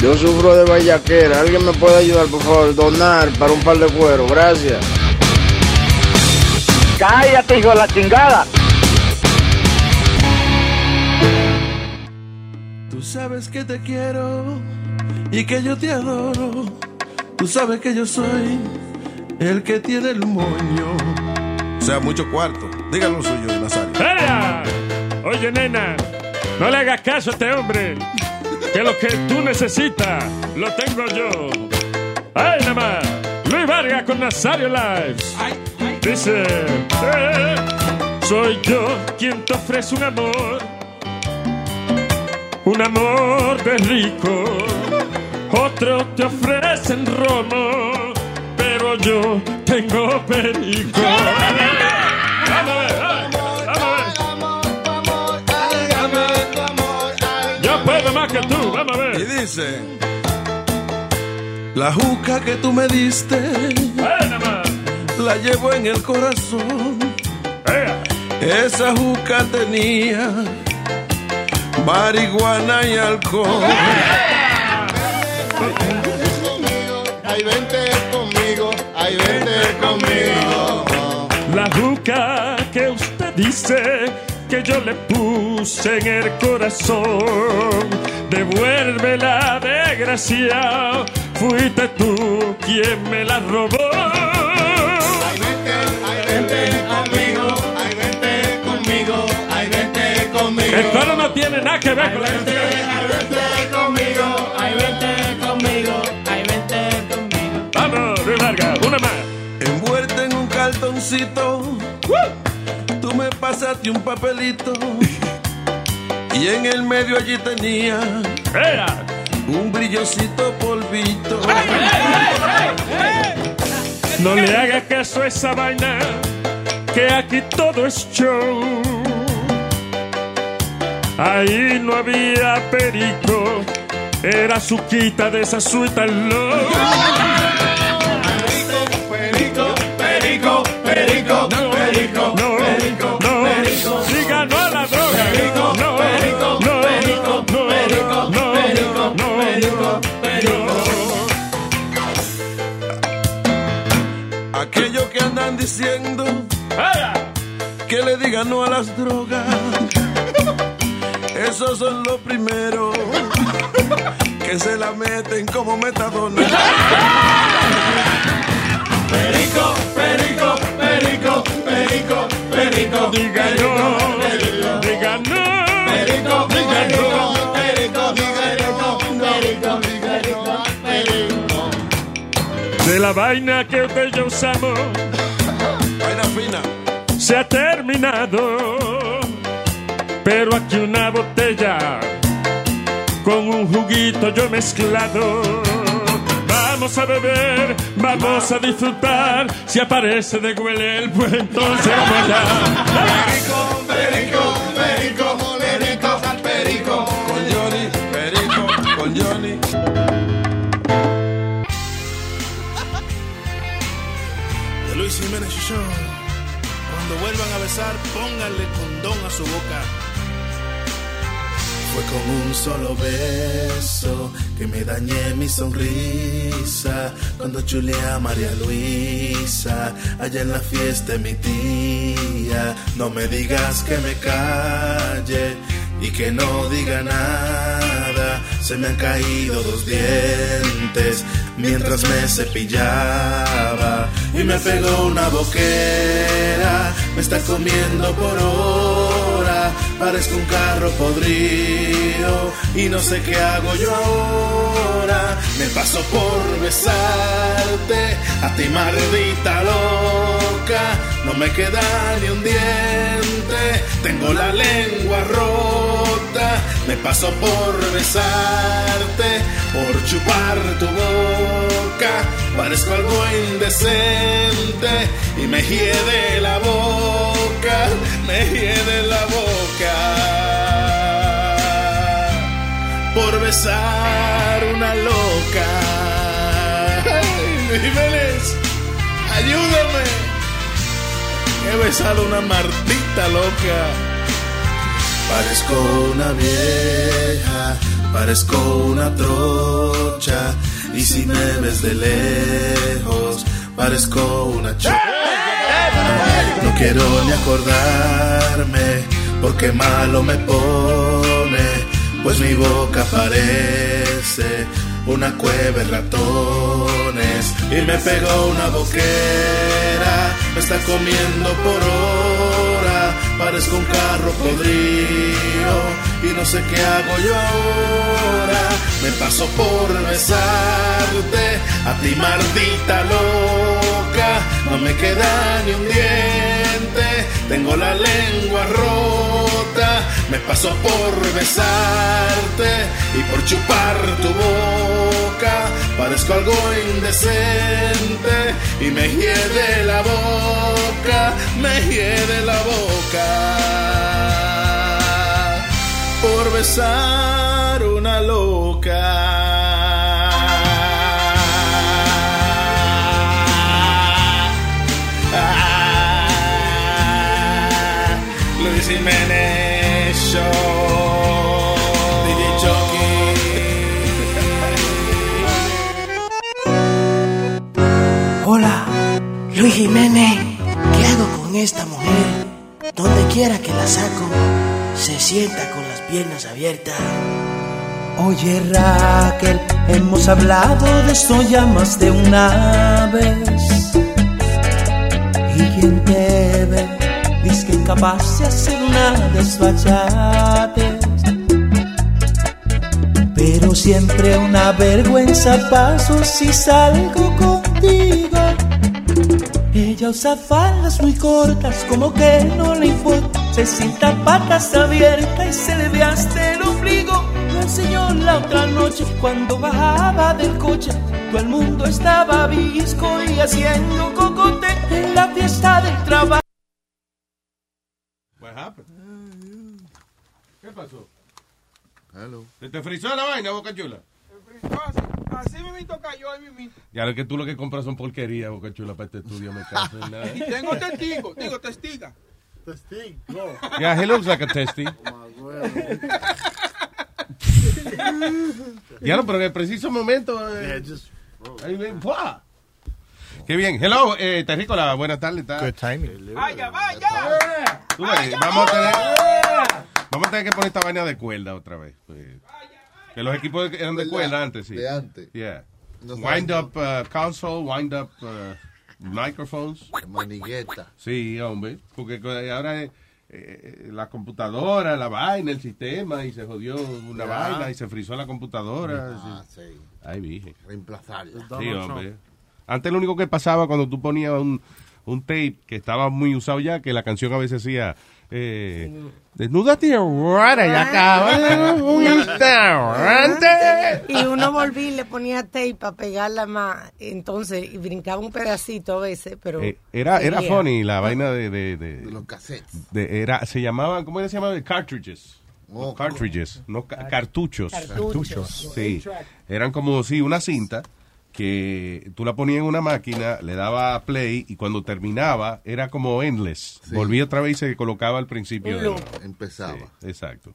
Yo sufro de vallaquera. ¿Alguien me puede ayudar, por favor? Donar para un par de cuero. Gracias. Cállate, hijo de la chingada. Tú sabes que te quiero y que yo te adoro. Tú sabes que yo soy el que tiene el moño. O sea, mucho cuarto. Dígalo suyo, Nazario. ¡Ea! Oye, nena, no le hagas caso a este hombre. Que lo que tú necesitas lo tengo yo. ¡Ay, nada más! Luis Vargas con Nazario Lives. Dice: eh, Soy yo quien te ofrece un amor. Un amor de rico. Otros te ofrecen romo. Pero yo tengo perico. Vamos a ver, más que tú, vamos a ver. Y dice: La juca que tú me diste, la llevo en el corazón. Esa juca tenía marihuana y alcohol. Ay, vente conmigo, ay, vente conmigo. La juca que usted dice que yo le puse en el corazón. Devuélvela, desgraciado. Fuiste tú quien me la robó. Ay, vente, ay, vente conmigo, ay, vente conmigo, ay, vente conmigo. El coro no tiene nada que ver con la Ay, vente conmigo, ay, vente conmigo, ay, vente conmigo. Vamos, Luis Vargas, una más. Envuelta en un cartoncito, tú me pasaste un papelito. Y en el medio allí tenía un brillosito polvito. No le haga caso a esa vaina, que aquí todo es show. Ahí no había perico, era su quita de esa suita low. Perico, perico, perico, perico, No, perico, diciendo que le digan no a las drogas. Esos son los primeros que se la meten como metadona. Perico, perico, perico, perico, perico. Diga no, diga no. Perico, perico, perico, perico, perico, perico, perico. De la vaina que usted y yo usamos Fina. se ha terminado. Pero aquí una botella con un juguito yo mezclado. Vamos a beber, vamos a disfrutar. Si aparece de huele el pues entonces vamos allá. Perico, perico, perico, perico, perico. Con Johnny, perico, con Johnny. The Luis Jiménez Show. Besar, pónganle condón a su boca. Fue con un solo beso que me dañé mi sonrisa cuando chulé a María Luisa allá en la fiesta de mi tía. No me digas que me calle y que no diga nada. Se me han caído dos dientes mientras me cepillaba y me pegó una boquera. Me está comiendo por hora parezco un carro podrido y no sé qué hago yo ahora. Me paso por besarte, a ti maldita loca, no me queda ni un diente, tengo la lengua rota. Me paso por besarte, por chupar tu boca, parezco algo indecente y me hiede la boca, me hiede la boca por besar una loca. Ay, Jiménez, ayúdame. He besado una martita loca. Parezco una vieja, parezco una trocha. Y si me ves de lejos, parezco una chica. No quiero ni acordarme, porque malo me pone, pues mi boca parece una cueva de ratones. Y me pegó una boquera, me está comiendo por hora, parezco un carro podrido. Y no sé qué hago yo ahora, me paso por besarte, a ti maldita loca, no me queda ni un diente, tengo la lengua rota, me paso por besarte y por chupar tu boca, parezco algo indecente y me hiede la boca, me hiede la boca por besar una loca. Ah, Luis Jiménez. ¿Qué hago con esta mujer? Donde quiera que la saco, se sienta con las piernas abiertas. Oye Raquel, hemos hablado de esto ya más de una vez. Y quien te ve, dice que capaz de hacer una desfachate. Pero siempre una vergüenza paso si salgo contigo. Ella usa faldas muy cortas, como que no le importa. Se sienta patas abiertas y se le ve hasta el ombligo. Lo enseñó la otra noche cuando bajaba del coche. Todo el mundo estaba visco y haciendo cocote en la fiesta del trabajo. What happened? ¿Qué pasó? Hello. ¿Se te frizó la vaina, Boca Chula? Así mismito cayó ahí mismito. Ya lo que tú lo que compras son porquerías, Boca Chula, para este estudio, me caso en nada. Y tengo testigo, digo testiga. Testigo. Yeah, he looks like a testy. Ya no, pero en el preciso momento. eh. Qué bien. Hello, eh, Terrícola, buenas tardes. Good timing. Vaya, vaya. Tú vamos a tener, vamos a tener que poner esta vaina de cuerda otra vez. pues. Que los equipos eran de cuerda antes, sí. De antes. Yeah. No wind up uh, console, wind up uh, microphones. Manigueta. Sí, hombre. Porque ahora eh, eh, la computadora, la vaina, el sistema, y se jodió una vaina y se frizó la computadora. Ah, sí. sí. Ay, vije. Reemplazarla. Sí, hombre. Antes lo único que pasaba cuando tú ponías un, un tape que estaba muy usado ya, que la canción a veces decía, eh, desnúdate ahora y acaba un instante. Y uno volvía y le ponía tape para pegarla más. Entonces, y brincaba un pedacito a veces, pero. Eh, era, era funny la vaina de, de, de, De los cassettes. de- era, se llamaban, ¿cómo se llamaban? Cartridges. Oh, cartridges, no ca- cartuchos. Cartuchos. Sí. Eran como, sí, una cinta que tú la ponías en una máquina, le daba play y cuando terminaba era como endless. Sí. Volvía otra vez y se colocaba al principio. De-. Empezaba. Sí, exacto.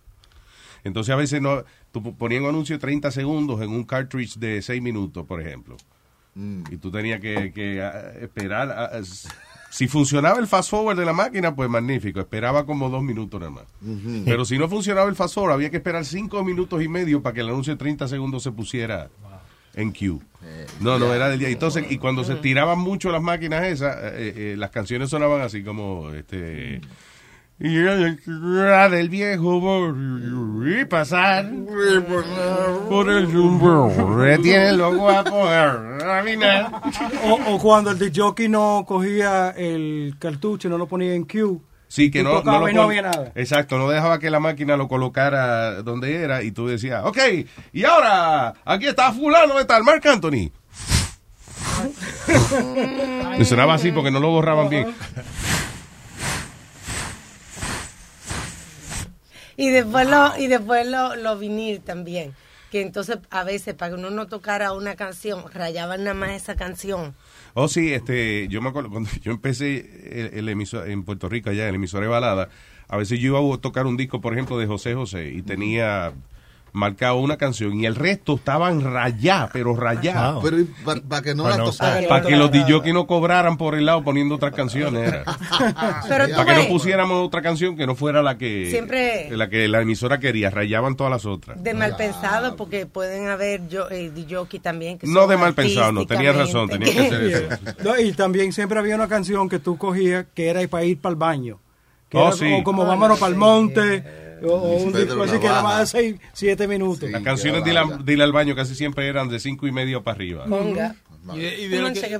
Entonces a veces no, tú ponías un anuncio de 30 segundos en un cartridge de 6 minutos, por ejemplo. Mm. Y tú tenías que, que, ah, esperar. ah, ah, si funcionaba el fast forward de la máquina, pues magnífico. Esperaba como dos minutos nada más. Pero si no funcionaba el fast forward, había que esperar cinco minutos y medio para que el anuncio de 30 segundos se pusiera en queue. Eh, No, no, era del día. Entonces, y cuando se tiraban mucho las máquinas esas, eh, eh, las canciones sonaban así como, este, y la del viejo y pasar por el jumbo tiene los guapos caminar. O, o cuando el jockey no cogía el cartucho, no lo ponía en Q. Sí, que Tú no, no, lo y no había nada. Exacto, no dejaba que la máquina lo colocara donde era y tú decías, ok, y ahora aquí está fulano de tal, Mark Anthony. Me sonaba así porque no lo borraban bien. Y después lo, y después lo, lo vinil también. Que entonces a veces para que uno no tocara una canción, rayaban nada más esa canción. Oh, sí, este, yo me acuerdo cuando yo empecé el, emisor, en Puerto Rico, allá en el emisor de balada, a veces yo iba a tocar un disco, por ejemplo, de José José y tenía marcado una canción y el resto estaban rayadas, pero rayadas. Pero para que no la no tocaran. Para que los DJ no cobraran por el lado poniendo otras canciones. era. Pero Para que ves, no pusiéramos otra canción que no fuera la que Siempre- la que la emisora quería, rayaban todas las otras. de mal pensado, porque pueden haber yo, eh, jockey también. Que No de mal pensado, no, tenías razón, tenía que hacer eso. No, y también siempre había una canción que tú cogías que era para ir para el baño. Que Oh, era sí. como, como Oh, vámonos no, para el sí. monte. O, o un disco así que era Navaja. más de 6, 7 minutos. Las canciones de ir, a- de ir al baño casi siempre eran de cinco y medio para arriba. Conga. Y y de lo que-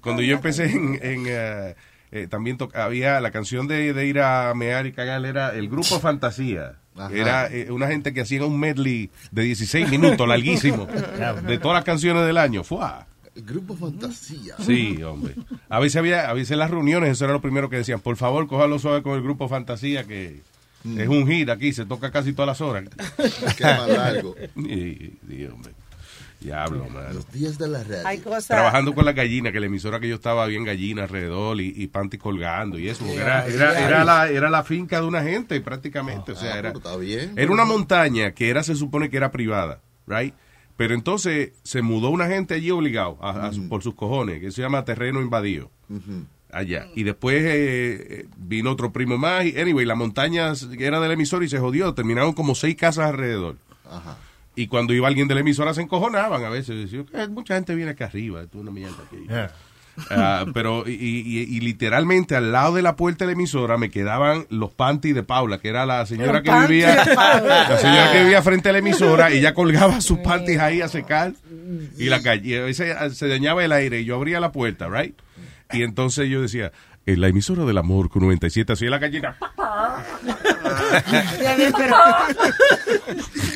Cuando yo empecé en, en, eh, eh, también había la canción de, de ir a mear y cagar era el grupo Fantasía. Ajá. Era eh, una gente que hacía un medley de 16 minutos, larguísimo, de todas las canciones del año. ¡Fua! El grupo Fantasía. Sí, hombre. A veces había, a veces en las reuniones, eso era lo primero que decían, por favor, cójalo suave con el grupo Fantasía, que es un hit aquí, se toca casi todas las horas. Qué más largo. Y, y, hombre, diablo, man. Los días de la radio. Hay cosas. Trabajando con la gallina, que la emisora que yo estaba bien gallina alrededor y, y panty colgando y eso. porque era, Yeah, era, yeah. era la, era la finca de una gente prácticamente. o sea, Ah, era, pero está bien. era una montaña que era, se supone que era privada, right? Pero entonces se mudó una gente allí obligado a- a su- por sus cojones, que se llama terreno invadido. Allá. Y después eh, eh, vino otro primo más. Y, anyway, la montaña era del emisor y se jodió. Terminaron como seis casas alrededor. Ajá. Y cuando iba alguien de la emisora se encojonaban a veces. Decían, "Eh, mucha gente viene acá arriba, es una mierda aquí. Ah, pero, y, y- y literalmente al lado de la puerta de la emisora me quedaban los panties de Paula, que era la señora Los que vivía, la señora que vivía frente a la emisora, ella colgaba sus panties ahí a secar y la calle, y a veces ah, se dañaba el aire y yo abría la puerta, right? Y entonces yo decía, en la emisora del amor con 97, así la gallina. Ya bien, pero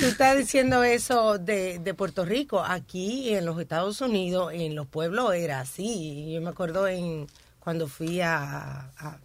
tú estás diciendo eso de, de Puerto Rico. Aquí en los Estados Unidos, en los pueblos era así. Yo me acuerdo en cuando fui a, a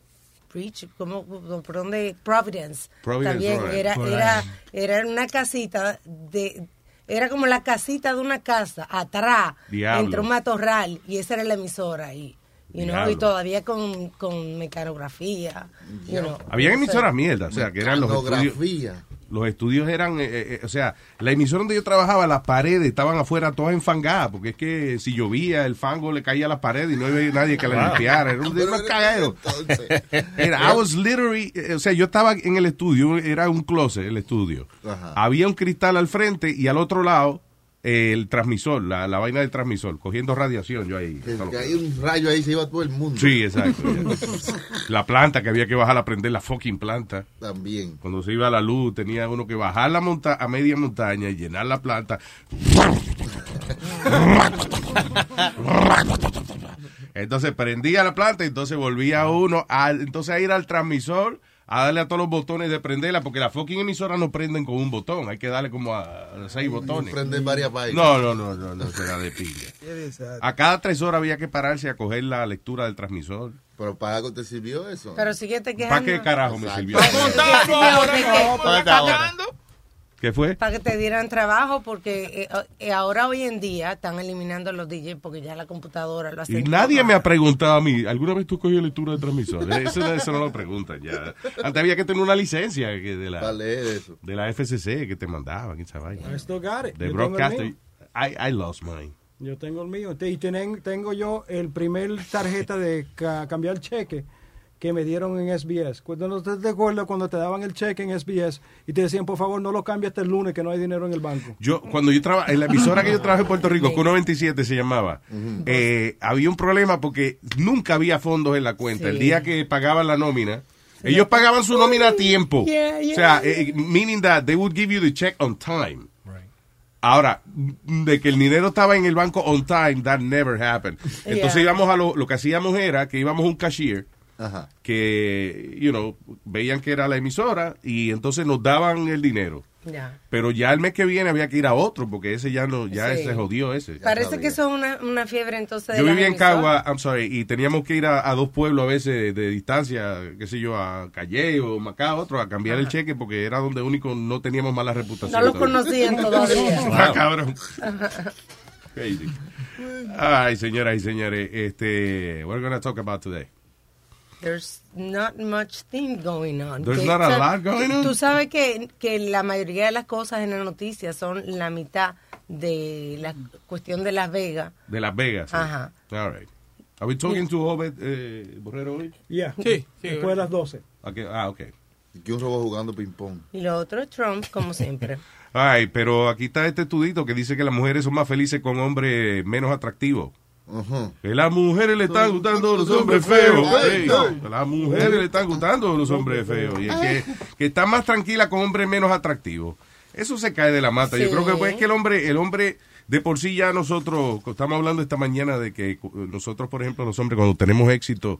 Preach, ¿cómo, por dónde? Providence. Providence, También right. era, era, era una casita de era como la casita de una casa atrás Diablo. entre un matorral y esa era la emisora ahí. You know, Diablo. y todavía con, con mecanografía. you know. Habían emisoras mierda, o sea, que eran los estudios. Los estudios eran, eh, eh, o sea, la emisora donde yo trabajaba, las paredes estaban afuera todas enfangadas, porque es que si llovía, el fango le caía a las paredes y no había nadie que la Wow. limpiara. Era un, cagadero. Era, I was literally, eh, o sea, yo estaba en el estudio, era un closet el estudio. Ajá. Había un cristal al frente y al otro lado eh, el transmisor, la, la vaina del transmisor, cogiendo radiación yo ahí. Que, que hay un rayo ahí, se iba todo el mundo. Sí, exacto. La planta que había que bajar a prender la fucking planta. También. Cuando se iba la luz, tenía uno que bajar la monta a media montaña y llenar la planta. Entonces prendía la planta y entonces volvía uno a, entonces a ir al transmisor a darle a todos los botones de prenderla porque las fucking emisoras no prenden con un botón, hay que darle como a, a seis botones. Prenden varias vainas. No, no, no, no, no será de pilla. A cada tres horas había que pararse a coger la lectura del transmisor. Pero para algo te sirvió eso. Pero si que te ¿Para quejando. qué carajo me sirvió? ¿Qué fue? Para que te dieran trabajo, porque eh, eh, ahora hoy en día están eliminando los DJs porque ya la computadora lo hace. Y nadie me ha preguntado a mí, ¿alguna vez tú cogí lectura de transmisor? Eso, eso no lo preguntan ya. Antes había que tener una licencia que de la, eso. de la FCC que te mandaban esa vaina. I still got it. De Yo tengo el broadcaster. mío. I, I lost mine. Yo tengo el mío. Y tengo yo el primer tarjeta de ca- cambiar cheque que me dieron en SBS. Cuando no te acuerdas cuando te daban el cheque en SBS y te decían, por favor, no lo cambies hasta el lunes que no hay dinero en el banco. Yo, cuando yo trabajaba, en la emisora que yo trabajé en Puerto Rico, Q97 se llamaba, eh, había un problema porque nunca había fondos en la cuenta. Sí. El día que pagaban la nómina, Ellos pagaban su nómina a tiempo. Yeah, yeah. O sea, eh, meaning that they would give you the check on time. Ahora, de que el dinero estaba en el banco on time, that never happened. Entonces Yeah. íbamos a lo, lo que hacíamos era que íbamos a un cashier Ajá. que, you know, veían que era la emisora y entonces nos daban el dinero. Ya. Pero ya el mes que viene había que ir a otro porque ese ya no, ya Sí. se jodió ese. Parece que eso es una, una fiebre entonces de Yo vivía en. Cagua, I'm sorry, y teníamos que ir a, a dos pueblos a veces de, de distancia, qué sé yo, a Calle o Macao, otro, a cambiar el cheque porque era donde único no teníamos mala reputación. No lo todavía. conocían todavía. Ah, cabrón. Crazy. Ay, señoras y señores, este, we're gonna talk about today. There's not much thing going on. There's Que- not a o sea, lot going on? Tú sabes que, que la mayoría de las cosas en las noticias son la mitad de la cuestión de Las Vegas. De Las Vegas. sí. Ajá. All right. Are we talking to Obed eh, Borrero hoy? Yeah. Sí, sí, Después de las 12. Okay, Ah, ok. Que un robot jugando ping-pong. Y lo otro es Trump, como siempre. Ay, pero aquí está este estudito que dice que las mujeres son más felices con hombres menos atractivos. Que las mujeres le están gustando los hombres feos. Las mujeres le están gustando los hombres feos. Y es que, que están más tranquilas con hombres menos atractivos. Eso se cae de la mata. Yo creo que pues, es que el hombre, el hombre, de por sí ya nosotros, estamos hablando esta mañana de que cu- nosotros, por ejemplo, los hombres, cuando tenemos éxito,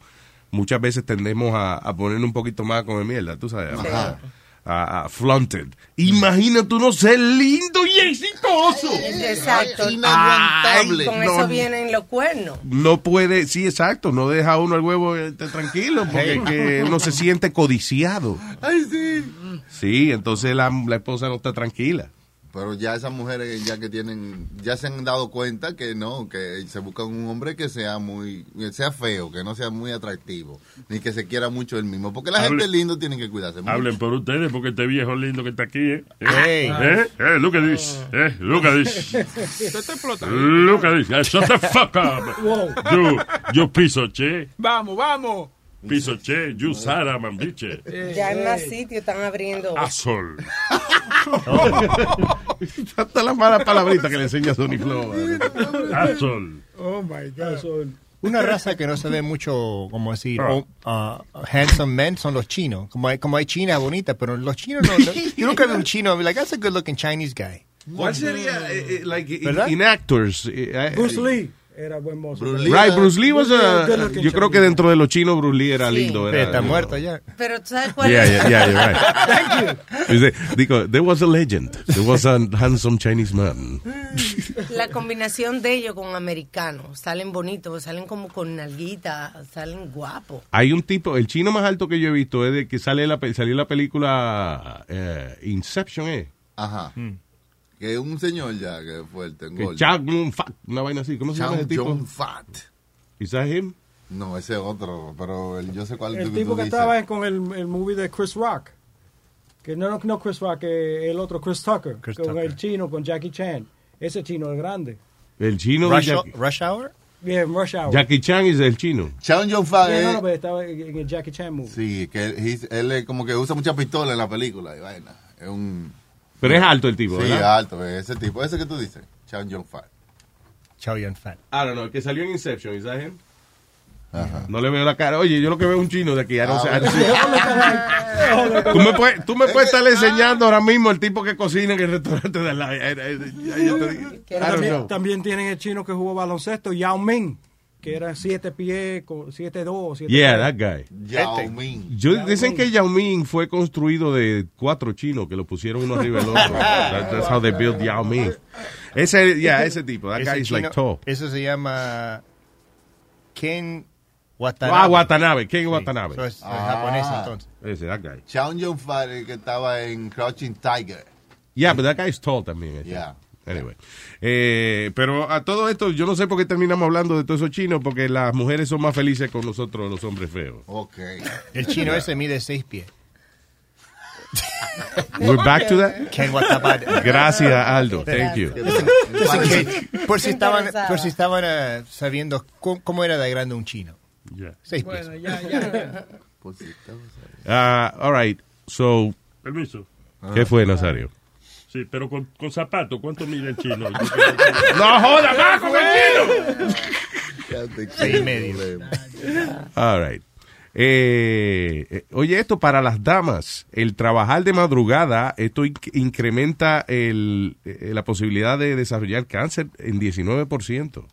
muchas veces tendemos a, a poner un poquito más con mierda, tú sabes. Sí. A flaunted. Imagínate uno ser lindo y exitoso. Exacto. Inaguantable. Con No, eso vienen los cuernos. no puede, sí, exacto, no deja uno el huevo este, tranquilo porque es que uno se siente codiciado. Ay, sí. Sí, entonces la, la esposa no está tranquila. Pero ya esas mujeres ya que tienen, ya se han dado cuenta que no, que se buscan un hombre que sea muy, que sea feo, que no sea muy atractivo, ni que se quiera mucho él mismo, porque la Hable- gente linda tiene que cuidarse mucho. Hablen por ustedes porque este viejo lindo que está aquí, ¿eh? Hey. ¿Eh? ¿Eh? Look at this. ¿Eh? Look at this. Se está explotando. Look at this. Eh, Shut the fuck up. Wow. You, you piece of shit. Vamos, vamos. Sarah, man, bitch. Ya en más sitios están abriendo. Asshole. Hasta las malas palabritas que le enseña Sony Flow. Asshole. Oh my God. Una raza que no se ve mucho, como decir, Ah. o- uh, handsome men son los chinos. Como hay, como hay chinas bonitas, pero los chinos no. no- yo nunca vi un chino, like, that's a good looking Chinese guy. ¿Cuál sería, eh, eh, like, in- in actors? eh, eh, Bruce Lee era buen mozo. Right, Bruce Lee was a- yo creo que dentro de los chinos Bruce Lee era Sí. lindo. Era, Está muerto ya. Pero tú sabes cuál Yeah, es. yeah, yeah, you're right. Dice, digo, there was a legend. There was a handsome Chinese man. La combinación de ellos con americanos. Salen bonitos, salen como con nalguita, salen guapos. Hay un tipo, el chino más alto que yo he visto es de que sale la, salió la película eh, Inception, ¿eh? Ajá. Que es un señor ya que es fuerte, un Que gordo. Chang Fat, una vaina así. ¿Cómo se llama Chang ese tipo? Jong Fat. ¿Is that him? No, ese es otro, pero el- yo sé cuál El tú- tipo tú que dices. estaba con el, el movie de Chris Rock. Que no, no, no Chris Rock, eh, el otro Chris Tucker. Chris con Tucker. el chino, con Jackie Chan. Ese chino es grande. El chino Rush, Jackie, Rush Hour? Bien, Rush Hour. Jackie Chan es el chino. Chang Jong Fat Yeah, no, es- no, pero estaba en en el Jackie Chan movie. Sí, que él, él es como que usa mucha pistola en la película y vaina. Es un... Pero es alto el tipo, Sí, ¿verdad? alto, ese tipo, ese que tú dices, Chang Jong Fat. Chow Yun Fat. I don't know, el que salió en Inception, ¿is that him? No le veo la cara. Oye, yo lo que veo es un chino de aquí. Ah, say- bueno. Tú me puedes, tú me puedes estar enseñando ahora mismo el tipo que cocina en el restaurante de don't También, también tienen el chino que jugó baloncesto, Yao Ming, que era siete pies, con siete dos, siete Yeah, tres. that guy. Yao Este. Ming. Yo, dicen que Yao Ming fue construido de cuatro chinos que lo pusieron uno arriba del otro. That- that's how they built Yao Ming. Ese, yeah, ese tipo. That Ese guy is like tall. Eso se llama Ken Watanabe. Ah, Watanabe. Ken Sí, Watanabe. eso es, es Ah. japonés entonces. Ese, that guy. Fat el que estaba en Crouching Tiger. Yeah, but that guy is tall también. Yeah. Anyway. Eh, pero a todo esto, yo no sé por qué terminamos hablando de todos esos chinos, porque las mujeres son más felices con nosotros, los hombres feos. Ok. El chino ese mide seis pies. We're back to that. Ken Watanabe. Gracias, Aldo. Thank you. Por si estaban, por si estaban eh, sabiendo cómo, cómo era de grande un chino. Seis pies. Bueno, ya, ya. Ah, all right. So, Permiso. ¿qué fue, Nazario? Sí, pero con, con zapatos, ¿cuánto mide el chino? ¡No joda más con el chino! Ya te Seis y medio. All right. Eh, eh, oye, esto para las damas, el trabajar de madrugada, esto inc- incrementa el, eh, la posibilidad de desarrollar cáncer en 19%.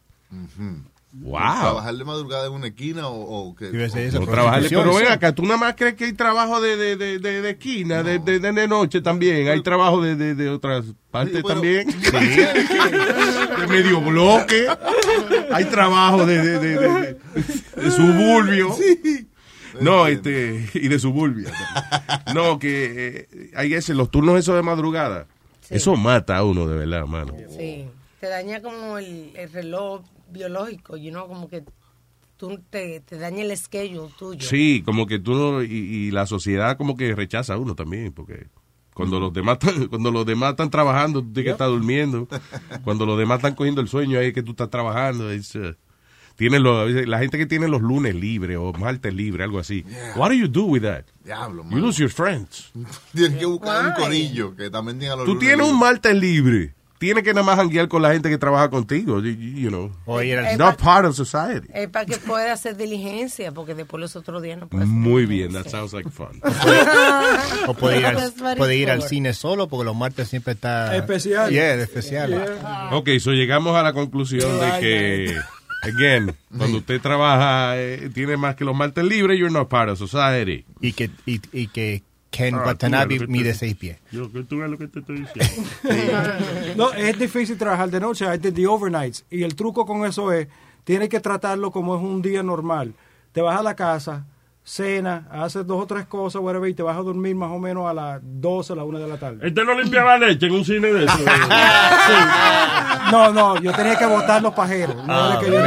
Wow. ¿Trabajar de madrugada en una esquina o, o qué? No trabajarle, pero ven acá, tú nada más crees que hay trabajo de, de, de, de, de esquina, de, de, de- de noche también, hay trabajo de, de, de otras partes también. de medio bloque, hay trabajo de, de, de, de, de- de suburbio. No, este, y de suburbia. No, que eh, hay ese, los turnos esos de madrugada, eso mata a uno de verdad, mano. Sí, te daña como el, el reloj biológico, you know, como que tú te, te daña el schedule tuyo. Sí, como que tú no, y, y la sociedad como que rechaza a uno también, porque cuando los demás están, cuando los demás están trabajando, tú tienes que estar durmiendo. Cuando los demás están cogiendo el sueño, ahí es que tú estás trabajando. it's, uh, los- a veces la gente que tiene los lunes libres o martes libres, algo así. What do you do with that? Diablo, You mano. lose your friends. Tienes que buscar un corillo que también tenga los Tú lunes tienes un libres. martes libre. Tienes que nada más janguear con la gente que trabaja contigo. You, you know. al- Not part of society. Es para que pueda hacer diligencia, porque después los otros días no puedes. Muy bien, that sounds like fun. O puede ir, al, puede ir al cine solo porque los martes siempre está... Especial. Yeah, especial. Ok, so llegamos a la conclusión de que, again, cuando usted trabaja, eh, tiene más que los martes libres, you're not part of society. Y que, y, y que Ken Ah, Watanabe mide te- seis pies. Yo, que tú ves lo que te estoy diciendo. No, es difícil trabajar de noche, hay de the overnights. Y el truco con eso es, tienes que tratarlo como es un día normal. Te vas a la casa, cena, haces dos o tres cosas, whatever, y te vas a dormir más o menos a las 12, a la 1 de la tarde. Este no limpiaba leche en un cine de eso. No, no, yo tenía que botar los pajeros. No Ah, que yo la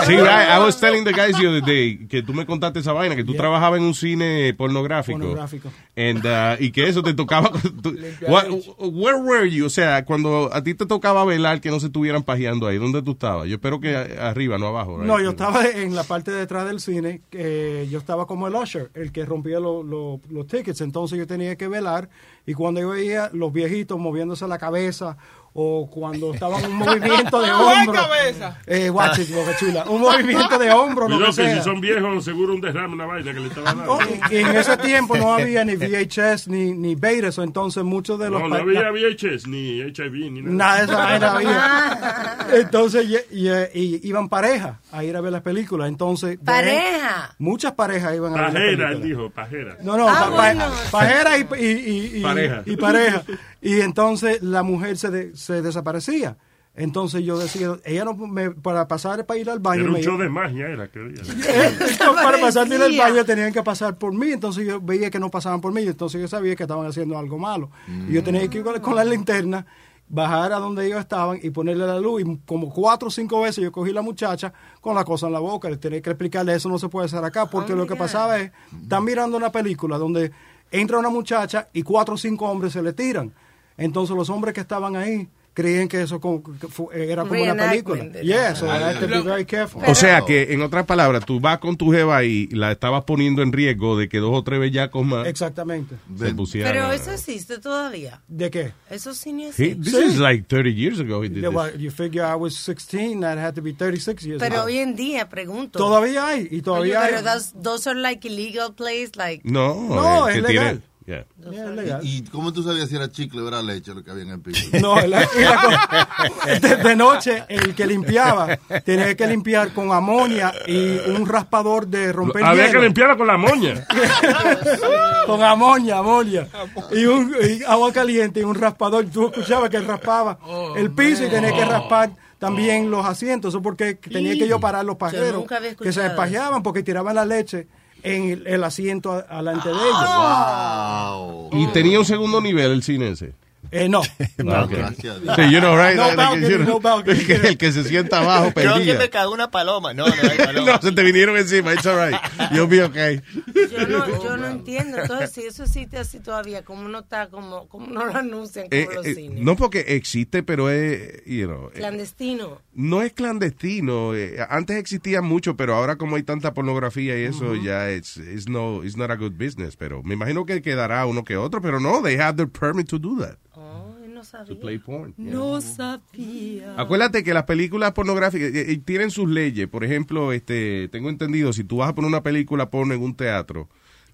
leche. Sí, right. I was telling the guys the other day que tú me contaste esa vaina, que tú trabajabas en un cine pornográfico. Pornográfico. And, uh, y que eso te tocaba. tú- What- where were you? O sea, cuando a ti te tocaba velar que no se estuvieran pajeando ahí, ¿dónde tú estabas? Yo espero que arriba, no abajo. right? No, yo estaba en la parte de detrás del cine, que yo estaba como el usher, el que rompía lo- lo- los tickets, entonces yo tenía que velar y cuando yo veía los viejitos moviéndose la cabeza o cuando estaban en un movimiento de ¿Cuál hombro, cabeza? eh, watch it, Boca Chula, un movimiento de hombro, que sea. si son viejos, seguro un derrame, una vaina que le estaba dando. Oh, en ese tiempo no había ni VHS ni, ni beta, so entonces muchos de los... No, no había VHS, ni HIV, ni nada. Nada de esa vaina había. Entonces y, y- y iban parejas a ir a ver las películas. Entonces, de- Pareja. Muchas parejas iban a ver Pajera, él dijo, pajera. No, no, Ah, pa- pajera y, y, y- y- Pareja. y pareja. Y entonces la mujer se, de- se desaparecía. Entonces yo decía, ella no me, para pasar para ir al baño. Era un me- show de magia, era. Que para pasar ir al baño tenían que pasar por mí, entonces yo veía que no pasaban por mí, entonces yo sabía que estaban haciendo algo malo. Y yo tenía que ir con, con la linterna, bajar a donde ellos estaban y ponerle la luz. Y como cuatro o cinco veces yo cogí la muchacha con la cosa en la boca. Le tenía que explicarle, eso no se puede hacer acá, porque lo que pasaba es, están mirando una película donde entra una muchacha y cuatro o cinco hombres se le tiran. Entonces los hombres que estaban ahí creían que eso como- que fu- era como una película. Yeah, so I had to be very careful. O sea que, en otras palabras, tú vas con tu jeva y la estabas poniendo en riesgo de que dos o tres bellacos más Exactamente. se pusieran. Pero eso existe todavía. ¿De qué? Eso sí ni He- existe. this Sí. is like 30 years ago he did Yeah, well, you figure I was 16, that had to be 36 years Pero ago. hoy en día, pregunto. Todavía hay, y todavía Oye, pero hay. those, those are like illegal plays, like... No, No, es que tiene- legal. Yeah. Yeah, es legal. ¿Y cómo tú sabías si era chicle o era leche lo que había en el piso? No, la- la de, de noche el que limpiaba tenía que limpiar con amonia y un raspador de romper Había hielo. que limpiarla con la moña. con amonia, amonia. Y, un, y agua caliente y un raspador. Tú escuchabas que él raspaba el piso y tenía que raspar también los asientos. Eso porque tenía que yo parar los pajeros nunca había que se despajeaban porque tiraban la leche en el, el asiento alante de ellos. Wow. Y tenía un segundo nivel el cine ese. Eh, no. Ok. Gracias a Dios. Sí, you know, right? No balcony, you know, no el, que, el que se sienta abajo Creo que perdía. me cagó una paloma. No, no hay paloma. No, se te vinieron encima. It's all right. You'll be okay. Yo no, yo no entiendo. Entonces, si eso existe así todavía, ¿cómo no está, como, cómo no lo anuncian como Eh, los eh, cines? no porque existe, pero es, you know, eh, Clandestino. No es clandestino. eh, antes existía mucho, pero ahora como hay tanta pornografía y eso, ya es it's no, it's not a good business. Pero me imagino que quedará uno que otro, pero no, they have the permit to do that. Oh, no no sabía. To play porn. yeah. No sabía. Acuérdate que las películas pornográficas eh, eh, tienen sus leyes. Por ejemplo, este, tengo entendido, si tú vas a poner una película porno en un teatro,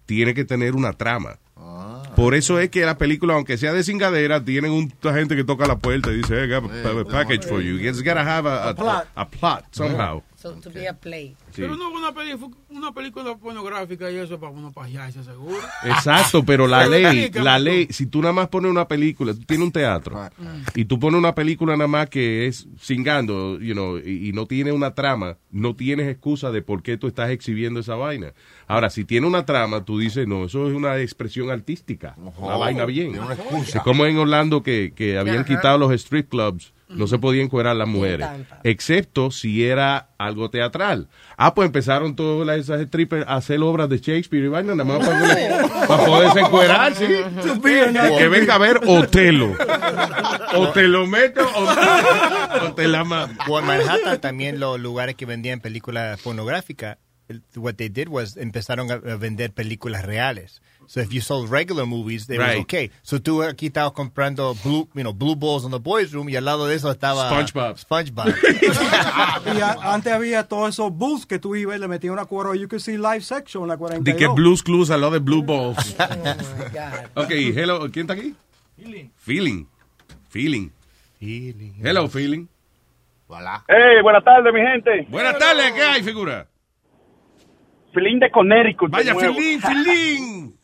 tiene que tener una trama. Por eso es que las películas, aunque sea de cingadera, tienen un gente que toca la puerta y dice, hey, I got a, a package for you. It's gotta have a, a- A plot. a plot somehow. So, to be a play. Sí. Pero no una, peli- una película pornográfica y eso para uno pasearse seguro. Exacto, pero la ley, la ley, si tú nada más pones una película, tú tienes un teatro y tú pones una película nada más que es singando, you know, y, y no tiene una trama, no tienes excusa de por qué tú estás exhibiendo esa vaina. Ahora, si tiene una trama, tú dices, no, eso es una expresión artística, una vaina bien. tiene una excusa. Es como en Orlando que, que habían Ajá. quitado los strip clubs, no se podían encuerar las mujeres, excepto si era algo teatral. Ah, pues empezaron todas las- esas strippers a hacer obras de Shakespeare y vaina, nada más para, para poderse encuerar, sí. Que venga a ver Otelo. O te lo meto o, o te la mando. O en Manhattan también los lugares que vendían películas pornográficas, what they did was empezaron a vender películas reales. So if you sold regular movies, they Right. was okay. So tú aquí estabas comprando blue, you know, blue balls in the boys room y al lado de eso estaba SpongeBob. SpongeBob. Y a- antes había todos esos booths que tú ibas y le metías una cuero. You could see live section, la 42. De que Blues Clues al lado de Blue Balls. Oh, ok, hello, ¿quién está aquí? Feeling. Feeling. Hello, Feeling. Hola. Hey, buenas tardes, mi gente. Buenas tardes, ¿qué hay, figura? Filín de Connecticut. de Vaya. Filín, Filín.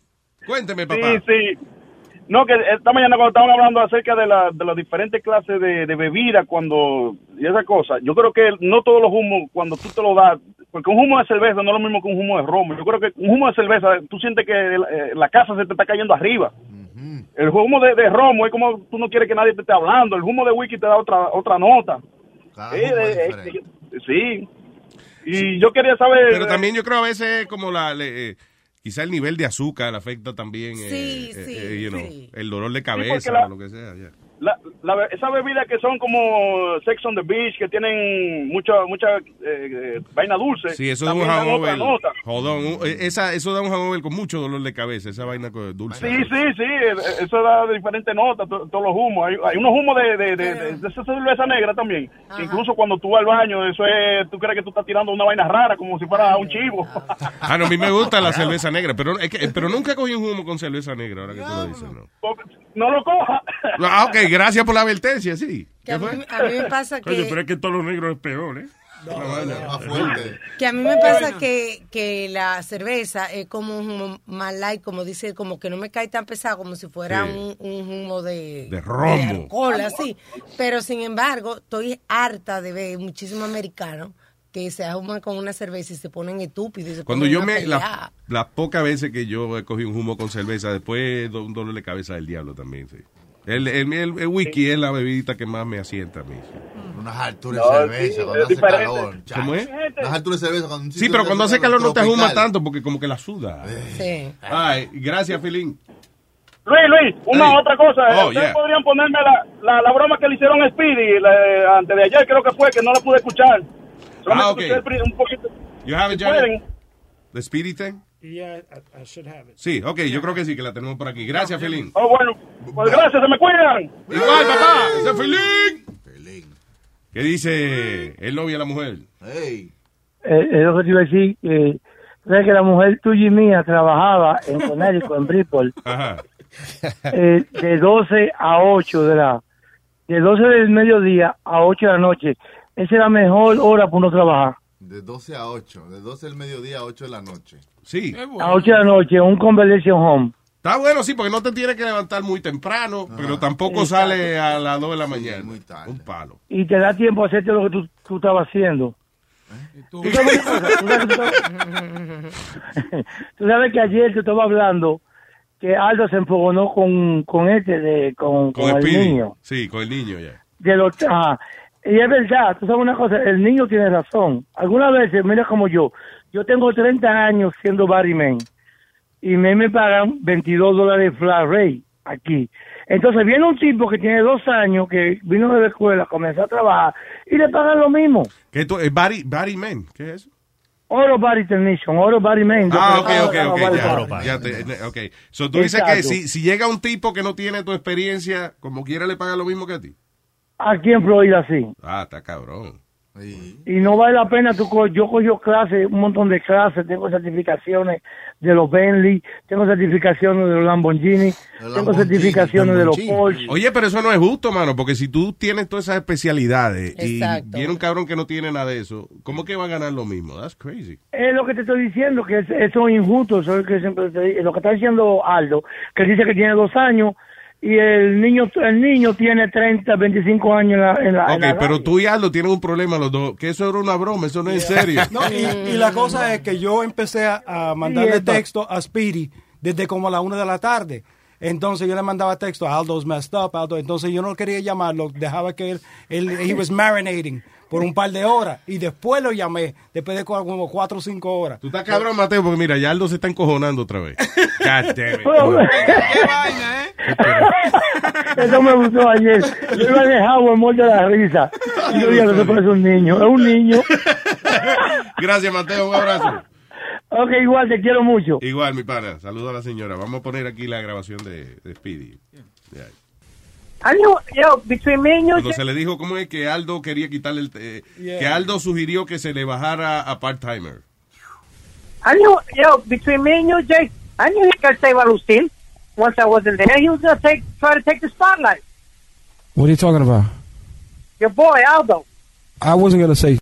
Cuénteme, papá. Sí, sí. No, que esta mañana cuando estaban hablando acerca de, la, de las diferentes clases de, de bebida cuando y esa cosa, yo creo que no todos los humos cuando tú te lo das, porque un humo de cerveza no es lo mismo que un humo de romo. Yo creo que un humo de cerveza, tú sientes que eh, la casa se te está cayendo arriba. El humo de, de romo es como tú no quieres que nadie te esté hablando. El humo de whisky te da otra otra nota. Eh, eh, eh, sí. Y yo quería saber... Pero también yo creo a veces como la... le- eh, quizá el nivel de azúcar afecta también eh, Sí, eh, sí, eh, you know, sí. el dolor de cabeza la- o lo que sea. ya. La, la, be- esas bebidas que son como Sex on the Beach, que tienen mucha mucha eh, eh, vaina dulce. Sí, eso da un hangover. nota. Jodón, un- eh, esa, eso da un hangover con mucho dolor de cabeza, esa vaina dulce. Sí, sí, sí, eh, eso da diferentes notas, to- todos los humos. Hay, hay unos humos de, de, de, de- de esa cerveza negra también. Incluso cuando tú vas al baño, eso es, tú crees que tú estás tirando una vaina rara, como si fuera un chivo. Ah, no, a mí me gusta la cerveza negra, pero, es que- pero nunca cogí un humo con cerveza negra, ahora que tú lo dices, ¿no? no lo coja. Ah, ok, gracias por la advertencia, sí. Que a, mí, a mí me pasa que... Oye, pero es que todos los negros es peor, ¿eh? Que a mí me pasa que, que la cerveza es como un humo más light, como dice, como que no me cae tan pesado como si fuera Sí. un, un humo de, De romo. alcohol, así. Pero sin embargo, estoy harta de ver muchísimos americanos que se ahuman con una cerveza y se ponen estúpidos. y se Cuando ponen yo me, la- las pocas veces que yo he cogido un humo con cerveza, después do- un dolor de cabeza del diablo también, sí. El, el, el- el whisky es la bebidita que más me asienta a mí. Unas alturas No, de cerveza sí, cuando hace diferente. calor. ¿Cómo es? Las alturas de cerveza cuando Sí, pero cuando hace calor no te ahuma tanto porque como que la suda. Sí. Ay, gracias, Filín. Luis, Luis, una Hey. otra cosa. Oh, Ustedes yeah. podrían ponerme la, la, la broma que le hicieron a Speedy la- antes de ayer, creo que fue, que no la pude escuchar. Solamente Ah, ok. escuché el pri- un poquito. You have it, Si. The Speedy thing? Yeah, I, I should have it. Sí, ok, yo creo que sí, que la tenemos por aquí. Gracias, Filín. Oh, bueno, pues gracias, se me cuidan. Igual, papá. Ese es Filín. ¿Qué dice el novio de la mujer? Eh, es lo que te iba a decir. Eh, sabes que la mujer tuya y mía trabajaba en Connecticut, en Ajá. eh, de 12 a 8 de la de 12 del mediodía a 8 de la noche. Esa es la mejor hora para uno trabajar. De 12 a 8. De 12 del mediodía a 8 de la noche. Sí. A 8 de la noche, un convalescent home. Está bueno, sí, porque no te tienes que levantar muy temprano, pero tampoco sale a las 2 de la mañana. Un palo. Y te da tiempo a hacerte lo que tú, tú estabas haciendo. ¿Tú sabes una cosa? ¿Tú sabes que tú estabas- Tú sabes que ayer te estaba hablando que Aldo se enfogonó con, con este, de, con, Con con el Speedy. niño. Sí, con el niño ya. de los ajá. y es verdad tú sabes una cosa el niño tiene razón algunas veces mira como yo yo tengo 30 años siendo barryman y me, me pagan 22 dólares flat rate aquí entonces viene un tipo que tiene dos años que vino de la escuela comenzó a trabajar y le pagan lo mismo ¿Qué tú, eh, Barry, Barry Man, ¿qué es eso? Oro Body Technician, Oro Body Man. Ah, ok, ok, ok. Body Ya, Body. ya te- ok. So, tú dices que si, si llega un tipo que no tiene tu experiencia, como quiera le paga lo mismo que a ti. Aquí en Florida, sí. Ah, está cabrón. Y no vale la pena, tú co- yo cojo clases, un montón de clases, tengo certificaciones de los Bentley, tengo certificaciones de los Lamborghini, tengo certificaciones de los Porsche. Oye, pero eso no es justo, mano, porque si tú tienes todas esas especialidades Exacto. y viene un cabrón que no tiene nada de eso, ¿cómo que va a ganar lo mismo? That's crazy. Es lo que te estoy diciendo, que es- eso es injusto, eso es lo que siempre te lo que está diciendo Aldo, que dice que tiene dos años y el niño el niño tiene 30, 25 años en la, en la, en Ok, la pero tú y Aldo tienen un problema los dos, que eso era una broma, eso no es serio. No, y, y la cosa es que yo empecé a, a mandarle texto a Speedy desde como a la una de la tarde. Entonces yo le mandaba texto, Aldo's messed up, Aldo. Entonces yo no quería llamarlo, dejaba que él, él he was marinating por un par de horas. Y después lo llamé, después de como cuatro o cinco horas. Tú estás cabrón, Mateo, porque mira, ya Aldo se está encojonando otra vez. God damn it. Eso me gustó ayer. Yo iba a dejar el muerto de la risa. Y yo dije, no se parece un niño, es un niño. Gracias, Mateo, un abrazo. Ok, igual, te quiero mucho. Igual, mi pana. Saludo a la señora. Vamos a poner aquí la grabación de, de Speedy. Know, yo, between me and you, Cuando se le dijo cómo es que Aldo quería quitarle el... eh, Que Aldo sugirió que se le bajara a part-timer. Knew, yo, between me and you, Jay, I knew he could save Alustin. Once I wasn't there, he was gonna take, try to take the spotlight. What are you talking about? Your boy Aldo. I wasn't say.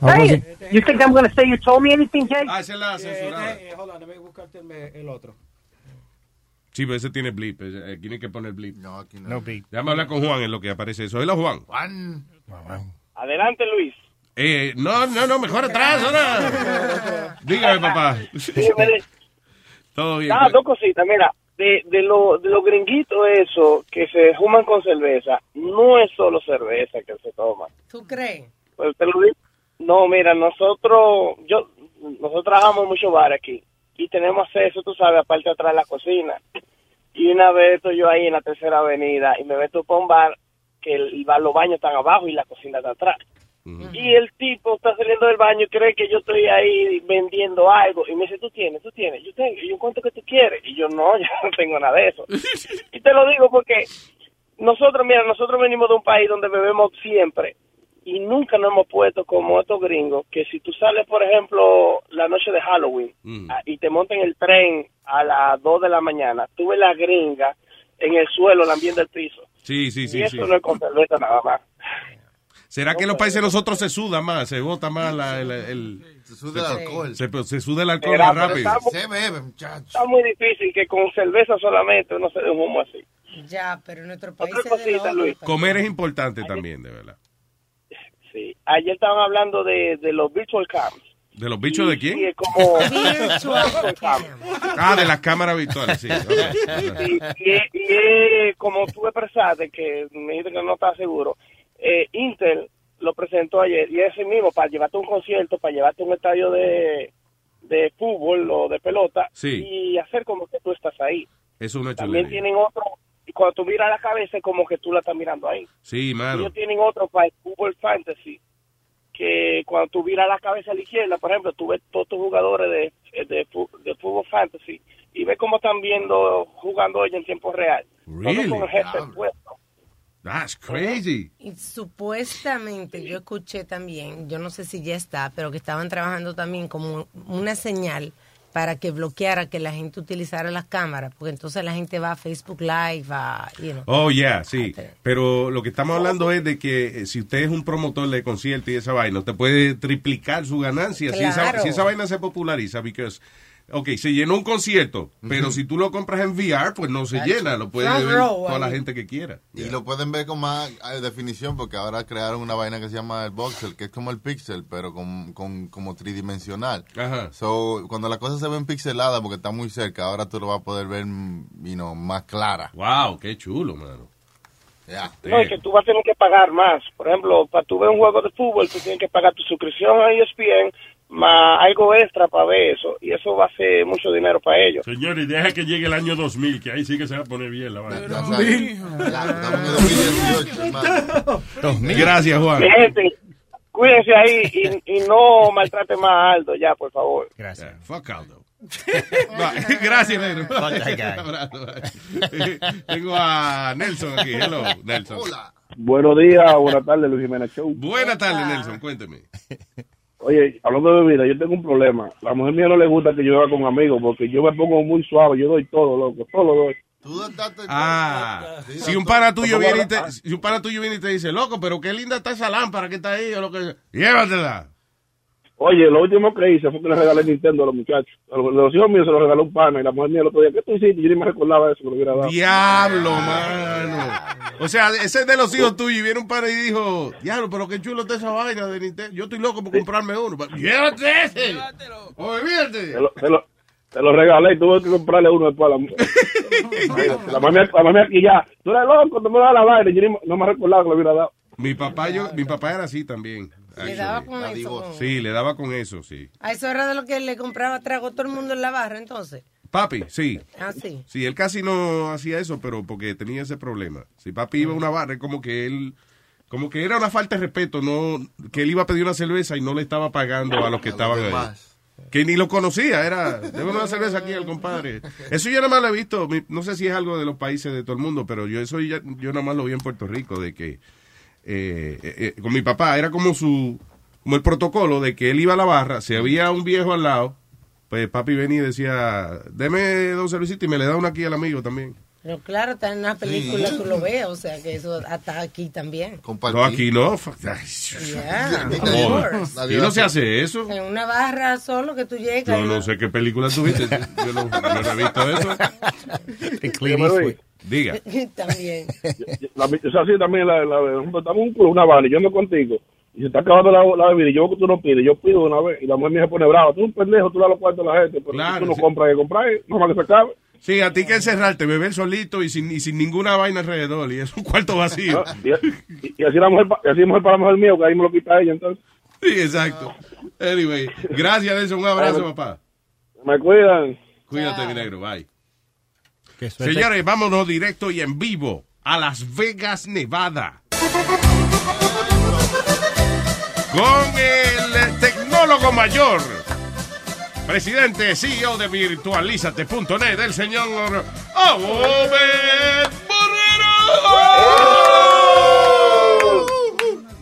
I Say wasn't. it. You think I'm gonna say you told me anything, Jay? Ah, es la censurada. Eh, hold on, déjame buscarte el, el otro. Sí, pero ese tiene blip. no hay que poner blip. No, aquí No blip. Déjame hablar con Juan en lo que aparece eso. Hola, Juan. Juan. Adelante, Luis. Eh, no, no, no, mejor atrás, ahora. Dígame, papá. Todo bien. Ah, dos cositas, mira, de, de los de los gringuitos eso que se fuman con cerveza, no es solo cerveza que se toma. ¿Tú crees? Pues te lo digo. No, mira, nosotros, yo, nosotros trabajamos en muchos bares aquí y tenemos acceso, tú sabes, aparte atrás de la cocina. Y una vez estoy yo ahí en la tercera avenida y me meto para un bar que el, bar- los baños están abajo y la cocina está atrás. Y el tipo está saliendo del baño y cree que yo estoy ahí vendiendo algo. Y me dice, tú tienes, tú tienes, yo tengo. Yo, ¿cuánto que tú quieres? Y yo, no, yo no tengo nada de eso. y te lo digo porque nosotros, mira, nosotros venimos de un país donde bebemos siempre y nunca nos hemos puesto como estos gringos que si tú sales, por ejemplo, la noche de Halloween ah, y te montan el tren a las 2 de la mañana, tú ves la gringa en el suelo lambiendo el piso. Sí, sí, sí. y eso sí. no es con cerveza nada más. ¿Será que en los países de nosotros se suda más? Se bota más la, el, el- Se suda el alcohol. Se, se suda el alcohol más rápido. Se bebe, muchacho. Está muy difícil que con cerveza solamente uno se dé un humo así. Ya, pero en nuestro país Otra cosita. Luis. Comer es importante también, de verdad. Sí. Ayer estaban hablando de, de los virtual cams. ¿De los bichos de Sí, quién? es como... Virtual cam. Ah, de las cámaras virtuales, sí. y, y, como tú expresaste, que me dijiste que no estás seguro, eh, Intel lo presentó ayer y es el mismo para llevarte a un concierto, para llevarte a un estadio de, de fútbol o de pelota Sí. y hacer como que tú estás ahí. Es una También chulería. tienen otro, y cuando tú miras la cabeza es como que tú la estás mirando ahí. Sí, mano. Ellos tienen otro para el fútbol fantasy, que cuando tú miras la cabeza a la izquierda, por ejemplo, tú ves todos tus jugadores de, de, fútbol fantasy y ves cómo están viendo, jugando ellos en tiempo real. Really? con el headset puesto. That's crazy. Y supuestamente yo escuché también, yo no sé si ya está, pero que estaban trabajando también como una señal para que bloqueara que la gente utilizara las cámaras, porque entonces la gente va a Facebook Live, a, you know. Oh, yeah, sí. Pero lo que estamos hablando es de que eh, si usted es un promotor de concierto y esa vaina, usted puede triplicar su ganancia si, esa, si esa vaina se populariza. Porque, ok, se llenó un concierto, pero si tú lo compras en VR, pues no se llena. Lo puede ver row, toda la gente que quiera. Y lo pueden ver con más eh, definición porque ahora crearon una vaina que se llama el voxel, que es como el pixel, pero con, con como tridimensional. Ajá. So, cuando la cosa se ven pixelada porque está muy cerca, ahora tú lo vas a poder ver you know, más clara. Wow, qué chulo, mano. Ya. No, es que tú vas a tener que pagar más. Por ejemplo, para tú ver un juego de fútbol, tú tienes que pagar tu suscripción a ESPN más algo extra para ver eso. Y eso va a ser mucho dinero para ellos. Señores, deja que llegue el año 2000, que ahí sí que se va a poner bien la vaina. Gracias, Juan. Mi gente, cuídense ahí y, y no maltrate más a Aldo, ya, por favor. Gracias. Fuck Aldo. Gracias, negro. Tengo a Nelson aquí. Hello, Nelson. Buenos días, buenas tardes, Luis Jiménez Show. Buenas tardes, Nelson. Cuénteme. Oye, hablando de bebida, yo tengo un problema. La mujer mía no le gusta que yo vaya con amigos porque yo me pongo muy suave, yo doy todo, loco, todo lo doy. Ah, si un pana tuyo viene y te, si un pana tuyo viene y te dice, loco, pero qué linda está esa lámpara que está ahí o lo que llévatela. Oye, lo último que hice fue que le regalé Nintendo a los muchachos. A los, los hijos míos se los regaló un pana y la mujer mía el otro día, ¿qué tú hiciste? Yo ni me recordaba eso que lo hubiera dado. Diablo, mano. O sea, ese es de los hijos tuyos y viene un pana y dijo, diablo, pero qué chulo está esa vaina de Nintendo. Yo estoy loco por comprarme uno. Llévate ese. Olvídate. Se lo, se lo- se lo regalé y tuve que comprarle uno después a la mujer. La mamá la mamá aquí ya, tú eres loco, tú me das la vaina. y Yo ni, no me recordaba que lo hubiera dado. Mi papá, yo, mi papá era así también. Le daba con eso. Sí, le daba con eso, sí. A eso era de lo que le compraba trago todo el mundo en la barra, entonces. Papi, sí. Ah, sí. Sí, él casi no hacía eso, pero porque tenía ese problema. Si papi iba a una barra, es como que él, como que era una falta de respeto, no, que él iba a pedir una cerveza y no le estaba pagando a los que estaban ahí. Que ni lo conocía, era, debe una cerveza aquí al compadre. Eso yo nada más lo he visto, no sé si es algo de los países de todo el mundo, pero yo eso ya- yo nada más lo vi en Puerto Rico, de que eh, eh, con mi papá era como su, como el protocolo de que él iba a la barra, si había un viejo al lado, pues papi venía y decía, deme dos cervecitas y me le da una aquí al amigo también. Pero claro, está en una película, tú lo ves, o sea que eso hasta aquí también. No, aquí no. Yeah. Aquí no se hace eso. En una barra solo que tú llegas. Yo y no sé qué película tuviste. Yo no, no he visto eso. Diga. También. La, o sea, así también, la, la, un club, una vaina, y yo ando contigo, y se está acabando la, la bebida, y yo veo que tú no pides, yo pido de una vez, y la mujer mía se pone brava, tú eres un pendejo, tú le das los cuartos a la gente, pero Claro, si tú no sí. compras, que compras, no más que se acabe. Sí, a ti que encerrarte, beber solito y sin, y sin ninguna vaina alrededor. Y es un cuarto vacío. Ah, Y, y- y así la mujer, pa- y así la mujer para la mujer mío, que ahí me lo quita ella, entonces. Sí, exacto. Anyway, gracias, Nelson. Un abrazo, papá. Me cuidan. Cuídate, mi negro. Bye. Señores, vámonos directo y en vivo a Las Vegas, Nevada. Con el tecnólogo mayor, presidente CEO de virtualizate.net, el señor Obed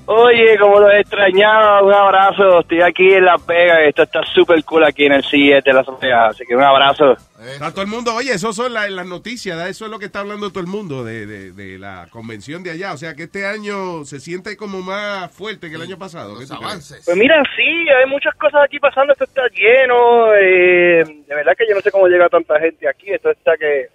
Oye, como los extrañaba, un abrazo. Estoy aquí en La Vega. Esto está súper cool aquí en el CIE de Las Vegas. Así que un abrazo. Está todo el mundo, oye, eso son la- las noticias, eso es lo que está hablando todo el mundo de, de- de la convención de allá. O sea que este año se siente como más fuerte que el año pasado. ¿Qué tú crees? Pues mira, sí, hay muchas cosas aquí pasando. Esto está lleno. eh, de verdad que yo no sé cómo llega tanta gente aquí. Esto está que,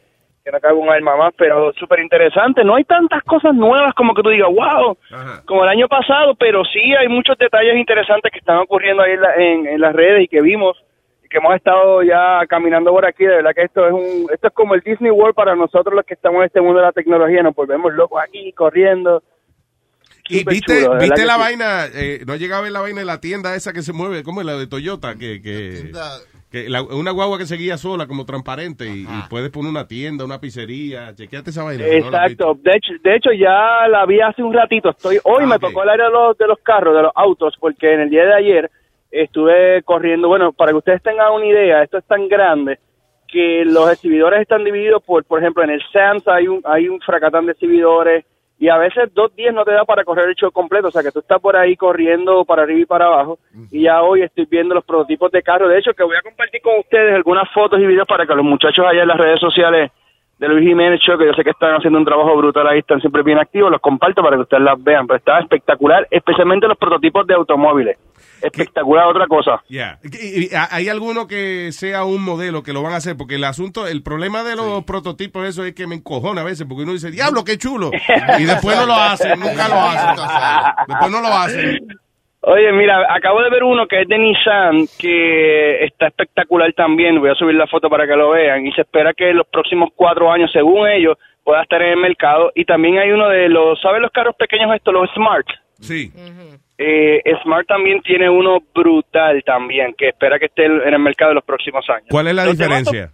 que no cabe un alma más, pero súper interesante. No hay tantas cosas nuevas como que tú digas, wow, como el año pasado, pero sí hay muchos detalles interesantes que están ocurriendo ahí en, la- en- en las redes y que vimos y que hemos estado ya caminando por aquí. De verdad que esto es un, esto es como el Disney World para nosotros los que estamos en este mundo de la tecnología. Nos volvemos locos aquí corriendo. Y viste, chulo, viste la sí. vaina, eh, no ha llegado a ver la vaina de la tienda esa que se mueve, ¿cómo es la de Toyota? Que, que, que la- una guagua que seguía sola, como transparente, y, y puedes poner una tienda, una pizzería, chequeate esa vaina. no. Exacto. De hecho, de hecho, ya la vi hace un ratito. Estoy hoy me tocó el área de los, de los carros, de los autos, porque en el día de ayer estuve corriendo. Bueno, para que ustedes tengan una idea, esto es tan grande que los exhibidores están divididos por, por ejemplo, en el Sam's hay un hay un fracatán de exhibidores y a veces dos días no te da para correr el show completo, o sea que tú estás por ahí corriendo para arriba y para abajo y ya hoy estoy viendo los prototipos de carros, de hecho que voy a compartir con ustedes algunas fotos y videos para que los muchachos allá en las redes sociales de Luis Jiménez Show, que yo sé que están haciendo un trabajo brutal ahí, están siempre bien activos, los comparto para que ustedes las vean, pero está espectacular, especialmente los prototipos de automóviles, espectacular otra cosa. Ya. Y- y- ¿Hay alguno que sea un modelo que lo van a hacer? Porque el asunto, el problema de los prototipos, eso es que me encojona a veces, porque uno dice, diablo, qué chulo. Y después no lo hacen, nunca lo hacen. Después no lo hacen. Oye, mira, acabo de ver uno que es de Nissan, que está espectacular también. Voy a subir la foto para que lo vean. Y se espera que en los próximos cuatro años, según ellos, pueda estar en el mercado. Y también hay uno de los, ¿sabes los carros pequeños estos, los Smart? Sí. Eh, Smart también tiene uno brutal también, que espera que esté en el mercado en los próximos años. ¿Cuál es la Los demás diferencia?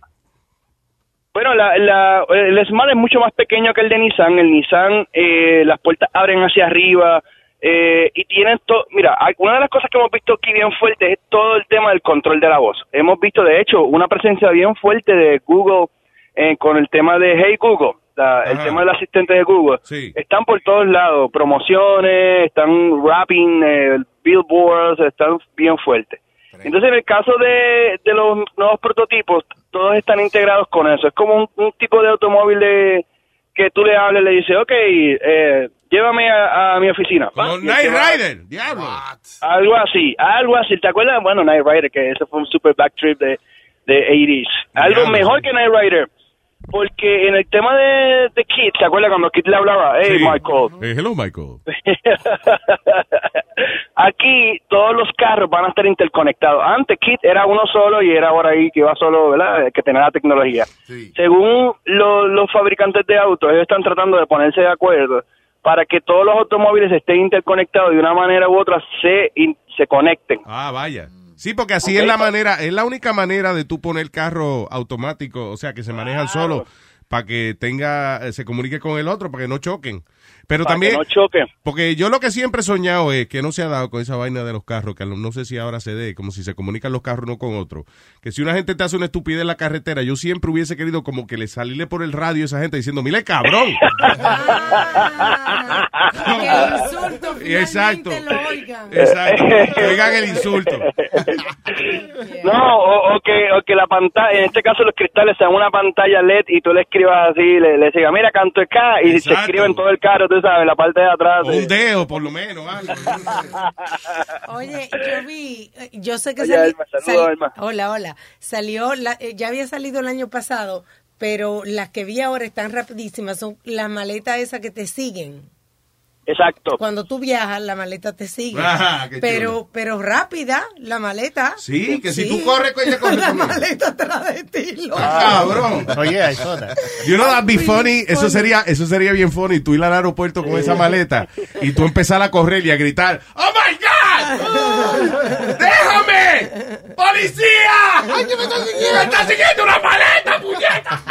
Bueno, la, la- el Smart es mucho más pequeño que el de Nissan. El Nissan, eh, las puertas abren hacia arriba, Eh, y tienen todo, mira, una de las cosas que hemos visto aquí bien fuerte es todo el tema del control de la voz. Hemos visto, de hecho, una presencia bien fuerte de Google eh, con el tema de Hey Google, la- el tema del asistente de Google. Están por todos lados, promociones, están rapping, eh, billboards, están bien fuertes. Entonces, en el caso de, de los nuevos prototipos, todos están integrados con eso. Es como un, un tipo de automóvil de, que tú le hables, le dices, ok, eh, llévame a, a mi oficina. Va, te va- Rider, diablo. Algo así, algo así. ¿Te acuerdas? Bueno, Knight Rider, que eso fue un super back trip de, de 80s. Algo Diablo. mejor que Knight Rider. Porque en el tema de, de Kid, ¿te acuerdas cuando Kid le hablaba? Hey, Sí. Michael. Eh, hello, Michael. Aquí todos los carros van a estar interconectados. Antes Kit era uno solo y era ahora ahí que iba solo, ¿verdad? Que tenía la tecnología. Según lo- los fabricantes de autos, ellos están tratando de ponerse de acuerdo para que todos los automóviles estén interconectados de una manera u otra se in- se conecten. Ah, vaya. Sí, porque así es la manera, es la única manera de tú poner carro automático, o sea, que se manejan solo, para que tenga, eh, se comunique con el otro, para que no choquen. Pero Para también, que no choquen. porque yo lo que siempre he soñado es que no se ha dado con esa vaina de los carros, que no sé si ahora se dé, como si se comunican los carros uno con otro. Que si una gente te hace una estupidez en la carretera, yo siempre hubiese querido como que le salirle por el radio a esa gente diciendo, mire cabrón. Y Exacto. Exacto. Que oigan el insulto. No, o, o que, o que la pantalla, en este caso los cristales sean una pantalla LED y tú le escribas así, le, le digas, mira, canto acá, y se escribe en todo el carro, tú sabes, la parte de atrás. O un dedo, por lo menos. algo. Oye, yo vi, yo sé que Oye, sali- Alma, saludos, sali- Alma. Hola, hola. Salió, la- eh, ya había salido el año pasado, pero las que vi ahora están rapidísimas. Son las maletas esas que te siguen. Exacto. Cuando tú viajas, la maleta te sigue. Ah, pero, pero rápida, la maleta. Sí, que si tú corres, ella corre La maleta atrás de ti. Ah, cabrón. Oye, saw that. You know that'd be funny. Eso sería, eso sería bien funny. Tú ir al aeropuerto con esa maleta y tú empezar a correr y a gritar, ¡Oh my God! ¡Déjame! ¡Policía! ¡Ay, que me está siguiendo! ¡Me está siguiendo una maleta, puñeta!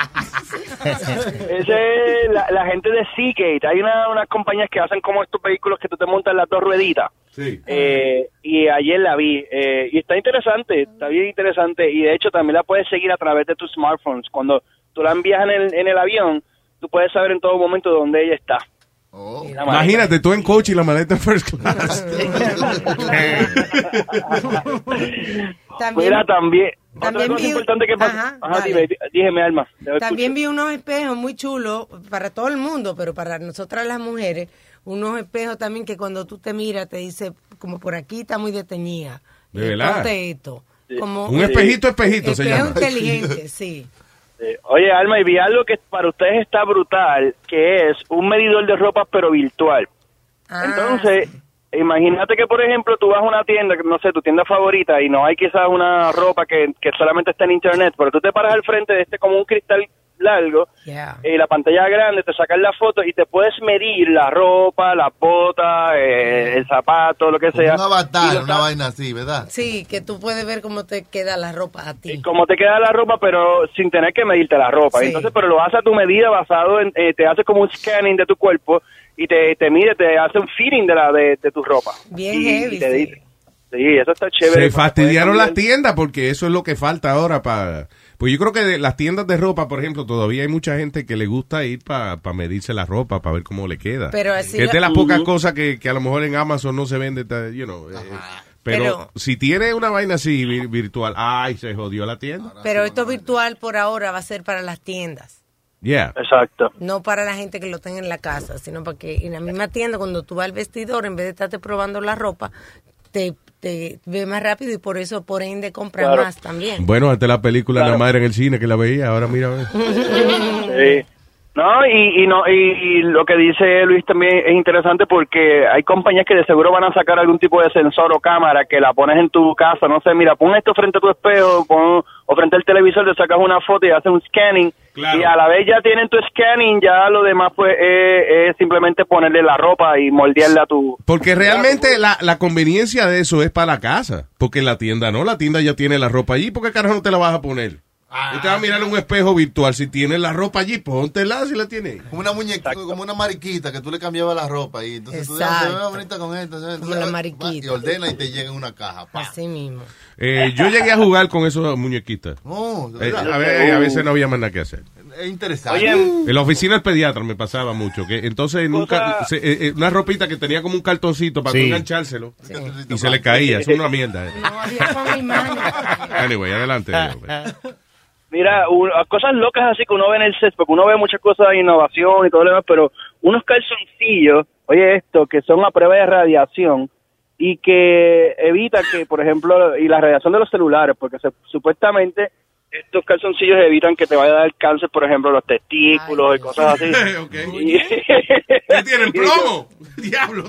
Ese es la, la gente de Seagate. Hay una, unas compañías que hacen como estos vehículos que tú te montas en las dos rueditas. Sí. Eh, y ayer la vi. eh, y está interesante, está bien interesante. Y de hecho también la puedes seguir a través de tus smartphones. Cuando tú la envías en el, en el avión, tú puedes saber en todo momento dónde ella está. Maleta. Imagínate tú en coach y la maleta en first class. También, Mira, también. también otra cosa vi- importante que pasa. Ajá, Ajá, dime, Alma. También vi unos espejos muy chulos para todo el mundo, pero para nosotras las mujeres, unos espejos también que cuando tú te miras te dice, como por aquí está muy detenida. ¿De Eh, verdad? ponte esto. Como Un espejito, espejito se espejo llama. inteligente, sí. Oye, Alma, y vi algo que para ustedes está brutal, que es un medidor de ropa, pero virtual. Ah, Entonces, imagínate que, por ejemplo, tú vas a una tienda, no sé, tu tienda favorita, y no hay quizás una ropa que, que solamente está en internet, pero tú te paras al frente de este como un cristal largo, Yeah. y la pantalla grande, te sacas la foto y te puedes medir la ropa, la bota, eh, el zapato, lo que sea. Un avatar, Y lo una vaina así, ¿verdad? Sí, que tú puedes ver cómo te queda la ropa a ti. Cómo te queda la ropa, pero sin tener que medirte la ropa. Sí. Entonces, pero lo hace a tu medida basado en, eh, te hace como un scanning de tu cuerpo y te, te mide, te hace un fitting de la de, de tu ropa. Bien Y- heavy, y te sí. dice- sí, eso está chévere. Se fastidiaron las tiendas porque eso es lo que falta ahora para... Pues yo creo que de las tiendas de ropa, por ejemplo, todavía hay mucha gente que le gusta ir para medirse la ropa, para ver cómo le queda. Pero así que es de la- las pocas cosas que, que a lo mejor en Amazon no se vende, you know, eh, pero, Pero- si tiene una vaina así vir- virtual, ay, se jodió la tienda. Pero esto virtual por ahora va a ser para las tiendas. Yeah. Exacto. No para la gente que lo tenga en la casa, sino para que en la misma tienda, cuando tú vas al vestidor, en vez de estarte probando la ropa, te, te ve más rápido y por eso, por ende, compras Claro. más también. Bueno, antes la película Claro. La Madre en el cine que la veía, ahora mira. Sí. No, y, y no y, y lo que dice Luis también es interesante porque hay compañías que de seguro van a sacar algún tipo de sensor o cámara que la pones en tu casa, no sé, mira, pon esto frente a tu espejo, pon, o frente al televisor, le sacas una foto y haces un scanning y a la vez ya tienen tu scanning, ya lo demás pues es, es simplemente ponerle la ropa y moldearla a tu... Porque realmente la, la conveniencia de eso es para la casa. Porque la tienda no, la tienda ya tiene la ropa allí. ¿Por qué carajo no te la vas a poner? Te vas a mirar un espejo virtual. Si tienes la ropa allí, póntela si la tienes. Como una muñeca, como una mariquita que tú le cambiabas la ropa y entonces tú dices, Exacto. se ve bonita con esta. ¿sabes? Como la Va, mariquita. Y ordena y te llega en una caja. pa. Así mismo. Eh, yo llegué a jugar con esos muñequitas. Oh, Eh, verdad. a, ver, a veces no había más nada que hacer. Es interesante. En la oficina del pediatra me pasaba mucho. que Entonces, nunca, se- eh, eh, una ropita que tenía como un cartoncito para Sí. tú enganchárselo. Y se le caía. Es una mierda. eh. No, había con imanes. Anyway, adelante. Mira, un- cosas locas así que uno ve en el set, porque uno ve muchas cosas de innovación y todo lo demás, pero unos calzoncillos, oye esto, que son a prueba de radiación y que evita que, por ejemplo, y la radiación de los celulares, porque se- supuestamente estos calzoncillos evitan que te vaya a dar cáncer, por ejemplo, los testículos y cosas así. Y- ¿Qué tienen plomo? Diablo.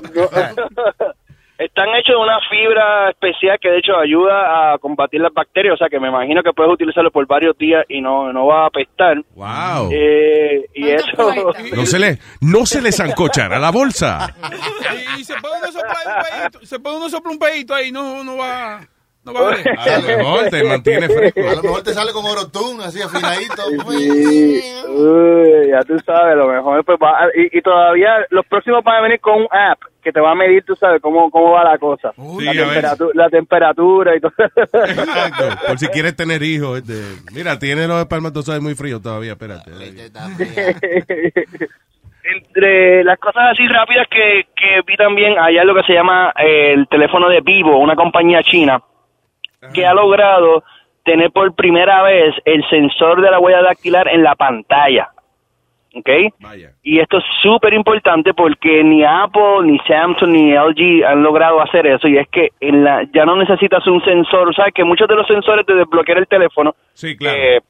Están hechos de una fibra especial que de hecho ayuda a combatir las bacterias, o sea que me imagino que puedes utilizarlo por varios días y no, no va a apestar. Wow. Eh, y eso... No se le, no se le zancochará la bolsa. Y se puede uno soplar un pedito, se puede uno soplar un pedito ahí, no, no va, no va a ver. A lo mejor te mantiene fresco. A lo mejor te sale con orotún, así afinadito. Sí, uy, ya tú sabes, lo mejor pues va, y, y todavía los próximos van a venir con un app que te va a medir, tú sabes, cómo, cómo va la cosa. La, temperatura, la temperatura y todo. Exacto. Por si quieres tener hijos. este, Mira, tiene los espermatozoides muy fríos todavía, espérate. Entre las cosas así rápidas que, que vi también, allá lo que se llama eh, el teléfono de Vivo, una compañía china, que ha logrado tener por primera vez el sensor de la huella dactilar en la pantalla. ¿Ok? Y esto es súper importante porque ni Apple, ni Samsung, ni LG han logrado hacer eso. Y es que en la, ya no necesitas un sensor. ¿Sabes? Que muchos de los sensores de desbloquear el teléfono, Sí, claro. eh,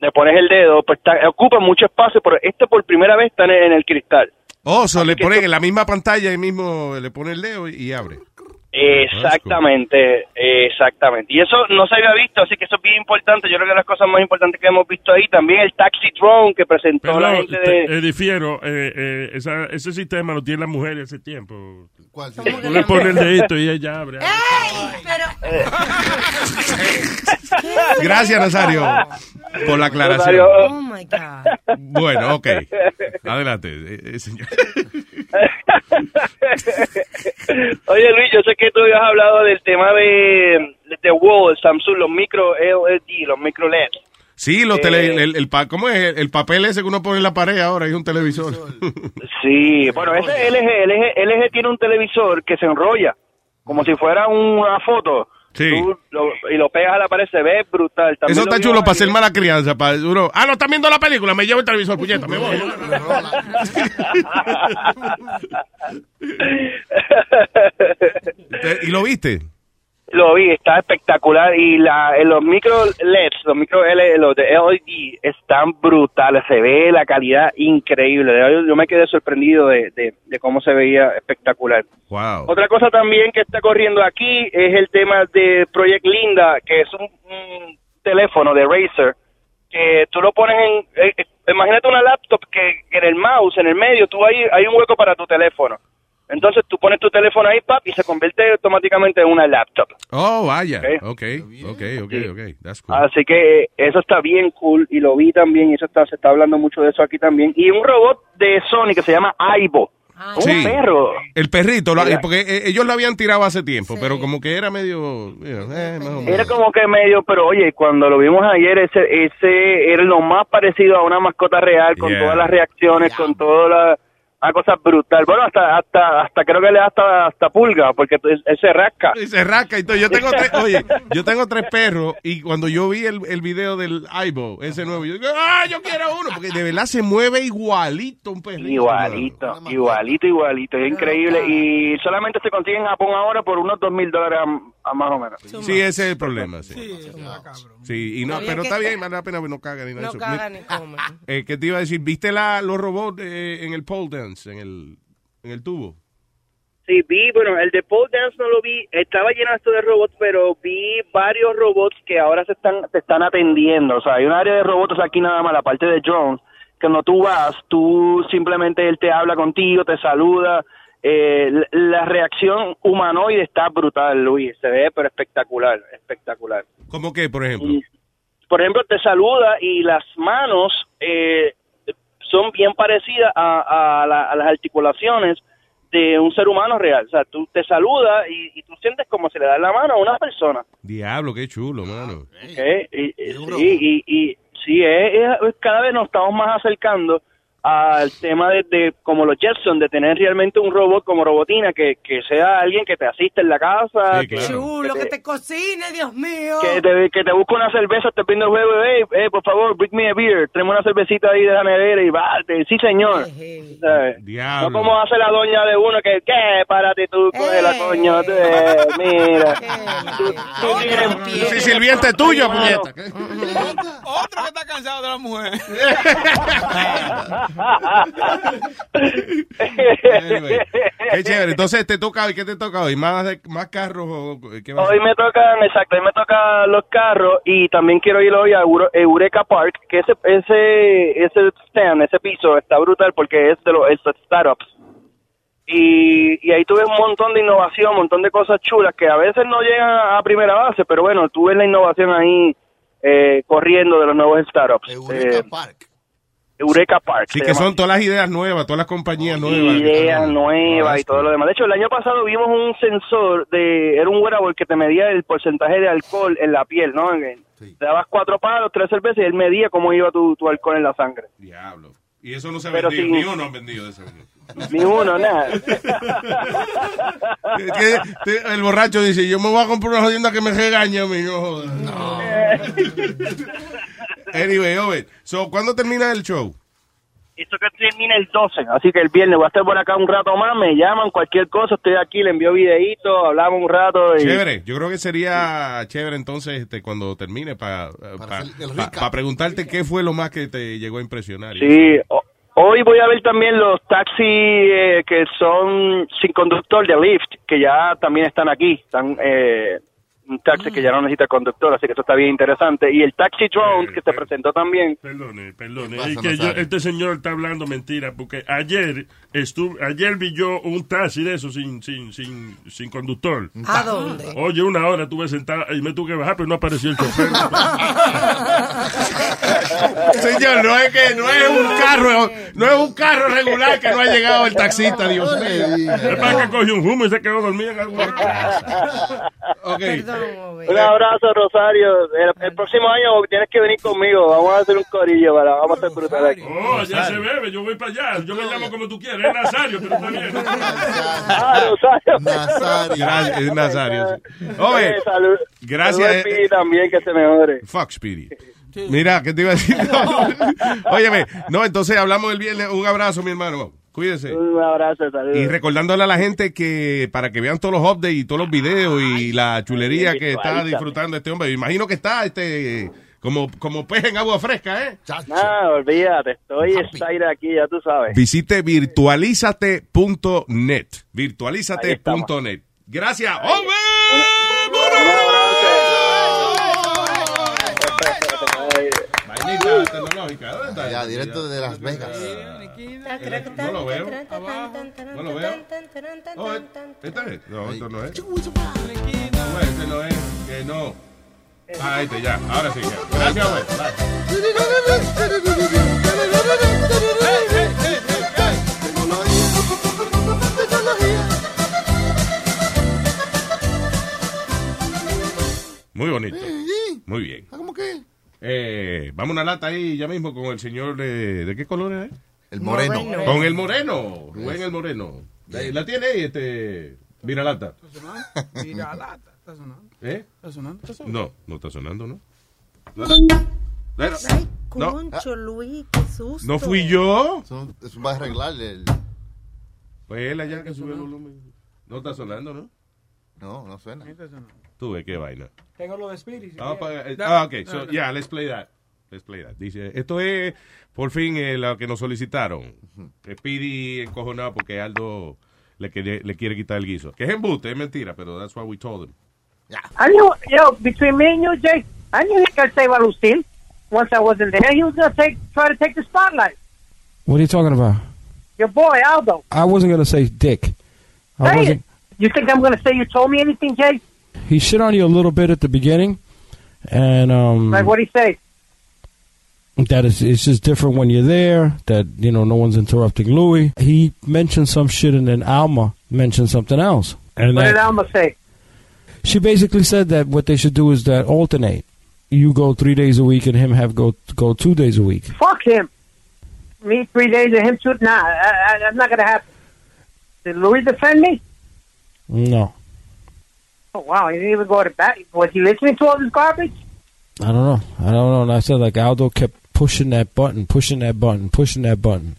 le pones el dedo, pues está- ocupa mucho espacio, pero este por primera vez está en, en el cristal. Oh, so le ponen esto- en la misma pantalla y mismo le pone el dedo y abre. Exactamente, exactamente. Y eso no se había visto, así que eso es bien importante. Yo creo que las cosas más importantes que hemos visto ahí, también el Taxi Drone que presentó Pero, la gente te- de... eh, difiero, eh, eh, esa- ese sistema lo tiene la mujer hace tiempo. ¿Cuál Tú le pones el dedito y ella abre. Gracias, Nazario, por la aclaración. Oh my God. Bueno, ok. Adelante, eh, eh, señor. Oye Luis, yo sé que tú habías hablado del tema de, de Wall, Samsung, los micro LED, los micro LED. Sí, los Eh, tele, el, el pa- ¿cómo es? El papel ese que uno pone en la pared ahora es un televisor. Sí, bueno, ese LG, LG, LG tiene un televisor que se enrolla, como si fuera una foto. Sí. Tú lo- y lo pegas a la pared, se ve brutal. También Eso está chulo para hacer mala crianza. Para uno, ah, no, están viendo la película, me llevo el televisor, puñeta, me voy. ¿Y lo viste? Lo vi, está espectacular y la, los micro LEDs, los micro L, los de LED están brutales, se ve la calidad increíble. Yo, yo me quedé sorprendido de, de, de cómo se veía espectacular. Wow. Otra cosa también que está corriendo aquí es el tema de Project Linda, que es un, un teléfono de Razer, que tú lo pones en, eh, eh, imagínate una laptop que en el mouse, en el medio, tú hay, hay un hueco para tu teléfono. Entonces tú pones tu teléfono ahí, pap, y se convierte automáticamente en una laptop. Oh, vaya. Ok. Ok, ok, ok. That's cool. Así que eh, eso está bien cool y lo vi también y eso está, se está hablando mucho de eso aquí también. Y un robot de Sony que se llama Aibo. Un Sí. perro. El perrito, lo- Mira. porque eh, ellos lo habían tirado hace tiempo, pero como que era medio... eh, más o menos. Era como que medio, pero oye, cuando lo vimos ayer, ese, ese era lo más parecido a una mascota real, con Yeah. todas las reacciones, con toda la, una cosa brutal. Bueno, hasta, hasta, hasta creo que le da hasta, hasta pulga, porque él, él se rasca. Y se rasca y todo. Yo tengo tres, oye, yo tengo tres perros y cuando yo vi el, el video del Aibo, ese nuevo, yo digo, ah, yo quiero uno, porque de verdad se mueve igualito un perrito. Igualito, igualito, igualito, es increíble. Y solamente se consigue en Japón ahora por unos dos mil dólares más o menos. Sí, ese es el problema, sí. Sí, y no, pero que- está bien, vale la pena, no caga ni nada No cagan ni comen. Eh, ¿Qué te iba a decir? ¿Viste la, los robots eh, en el pole dance, en el, en el tubo? Sí, vi, bueno, el de pole dance no lo vi, estaba lleno esto de robots, pero vi varios robots que ahora se están, se están atendiendo. O sea, hay un área de robots aquí nada más, la parte de drones, que cuando tú vas, tú simplemente él te habla contigo, te saluda. Eh, la- la reacción humanoide está brutal, Luis, se ve pero espectacular, espectacular. ¿Cómo que, por ejemplo? por ejemplo, te saluda y las manos eh, son bien parecidas a, a la- a las articulaciones de un ser humano real. O sea, tú te saludas y, y tú sientes como si le das la mano a una persona. Diablo, qué chulo, mano. Y, y- sí, y, y sí, es- es- cada vez nos estamos más acercando al tema de, de como los Jetson, de tener realmente un robot como robotina, que, que sea alguien que te asiste en la casa, que, Chulo, que que te, cocine, Dios mío. que te, que te busque una cerveza, te pide el juego, hey, hey, por favor, bring me a beer, tráeme una cervecita ahí de la nevera y va, te- sí señor. ¿Sabes? No como hace la doña de uno que, ¿qué? Párate tú, coge la coño, eh, mira. Tú- tú tienes- Sí, sirviente tuyo, puñeta. Otro que está cansado de la mujer. Anyway, qué chévere. Entonces te toca, ¿qué te toca hoy? ¿Más, de- más carros o qué a Hoy me tocan, exacto, hoy me tocan los carros y también quiero ir hoy a Eureka Park, que ese, ese, ese stand, ese piso está brutal porque es de los es de startups. Y, y ahí tuve un montón de innovación, un montón de cosas chulas que a veces no llegan a primera base, pero bueno, tuve la innovación ahí eh, corriendo de los nuevos startups. Eureka Park. Eureka Park. Sí, que llama. son todas las ideas nuevas, todas las compañías nuevas. ideas nuevas y todo lo demás. De hecho, el año pasado vimos un sensor de, era un wearable que te medía el porcentaje de alcohol en la piel, ¿no? Te dabas cuatro palos, tres cervezas y él medía cómo iba tu, tu alcohol en la sangre. Diablo. Y eso no se ha Pero vendido, sin- ni uno han vendido de ese. Ni uno, nada. El borracho dice, yo me voy a comprar una jodienda que me regañe a mí, no. Anyway, Owen, so, ¿cuándo termina el show? Esto que termina el 12, así que el viernes voy a estar por acá un rato más, me llaman, cualquier cosa, estoy aquí, le envío videíto, hablamos un rato. Y... Chévere, yo creo que sería chévere entonces este, cuando termine para preguntarte qué fue lo más que te llegó a impresionar. Sí, o- hoy voy a ver también los taxis eh, que son sin conductor de Lyft, que ya también están aquí. Están eh, un taxi que ya no necesita conductor, así que eso está bien interesante. Y el taxi drone que se presentó también. Perdone, perdone. ¿Qué Es pasa, que yo- este señor está hablando mentira, porque ayer estuve, ayer vi yo un taxi de eso sin, sin, sin, sin conductor. ¿A dónde? Oye, una hora estuve sentado y me tuve que bajar, pero no apareció el chofer. Señor, no es que no es un carro, no es un carro regular que no ha llegado el taxista, Dios mío. Es para que cogió un humo y se quedó dormido en alguna Un abrazo, Rosario. El, el próximo año tienes que venir conmigo. Vamos a hacer un corillo, para, vamos a hacer brutal aquí. Oh, ya se bebe, yo voy para allá. Yo me llamo como tú quieras. Es Nazario, pero está bien. Ah, Rosario. Gracias, es Nazario. sí. Oye, Eh, salud. gracias. Salud a Speedy también, que se mejore. Fuck Speedy. Mira, ¿qué te iba a decir? Óyeme, no, entonces hablamos el viernes. Un abrazo, mi hermano. Cuídese. Un abrazo, salud. Y recordándole a la gente que para que vean todos los updates y todos los videos y la chulería que está disfrutando este hombre. Imagino que está este como, como pez en agua fresca, ¿eh? No, olvídate. Estoy excited aquí, ya tú sabes. Visite virtualizate.net. Virtualizate.net. Gracias. ¡Hombre! Tecnológica. ¿Dónde está? Ya, directo de Las Vegas. No lo veo. No lo veo. Oh, ¿Este es? No, esto no es. No, este no es. Que no. Ah, este ya. Ahora sí. ya. Gracias, güey. Muy bonito. Muy bien. ¿Cómo que? Eh, vamos a una lata ahí ya mismo con el señor de... ¿De qué color es? El moreno. Moreno. Con el moreno. Rubén el moreno. ¿La, la tiene ahí, este... Mira lata. Mira, lata. Está sonando. ¿Eh? Está sonando. Está sonando. No, no está sonando, ¿no? No. Ay, No. concho, Luis, qué susto. ¿No fui yo? Eso, eso va a arreglarle el... Pues él allá que sube el volumen. No está sonando, ¿no? No, no suena. Tú ves qué vaina. Tengo lo de Speedy. si Ah, eh, ah, ok. So, yeah, let's play that. Let's play that. Dice, esto es por fin eh, lo que nos solicitaron. Speedy encojonado porque Aldo le quiere, le quiere quitar el guiso. Que es embuste, es mentira, pero that's what we told him. I knew, yo, between me and you, Jay, I knew he could save Lucille. Once I wasn't there, he was gonna take, try to take the spotlight. What are you talking about? Your boy Aldo. I wasn't gonna say dick. I Say wasn't. it. You think I'm gonna say you told me anything, Jay? He shit on you a little bit at the beginning, and um, Like what he say? that is it's just different when you're there. That you know, no one's interrupting Louis. He mentioned some shit, and then Alma mentioned something else, and What that, did Alma say? she basically said that what they should do is that alternate. You go three days a week, and him have go go two days a week. Fuck him. Me three days and him two. Nah, I, I, I'm not gonna happen. Did Louis defend me? No, Oh wow, he didn't even go to bat. Was he listening to all this garbage? I don't know. I don't know. And I said like Aldo kept pushing that button, pushing that button, pushing that button.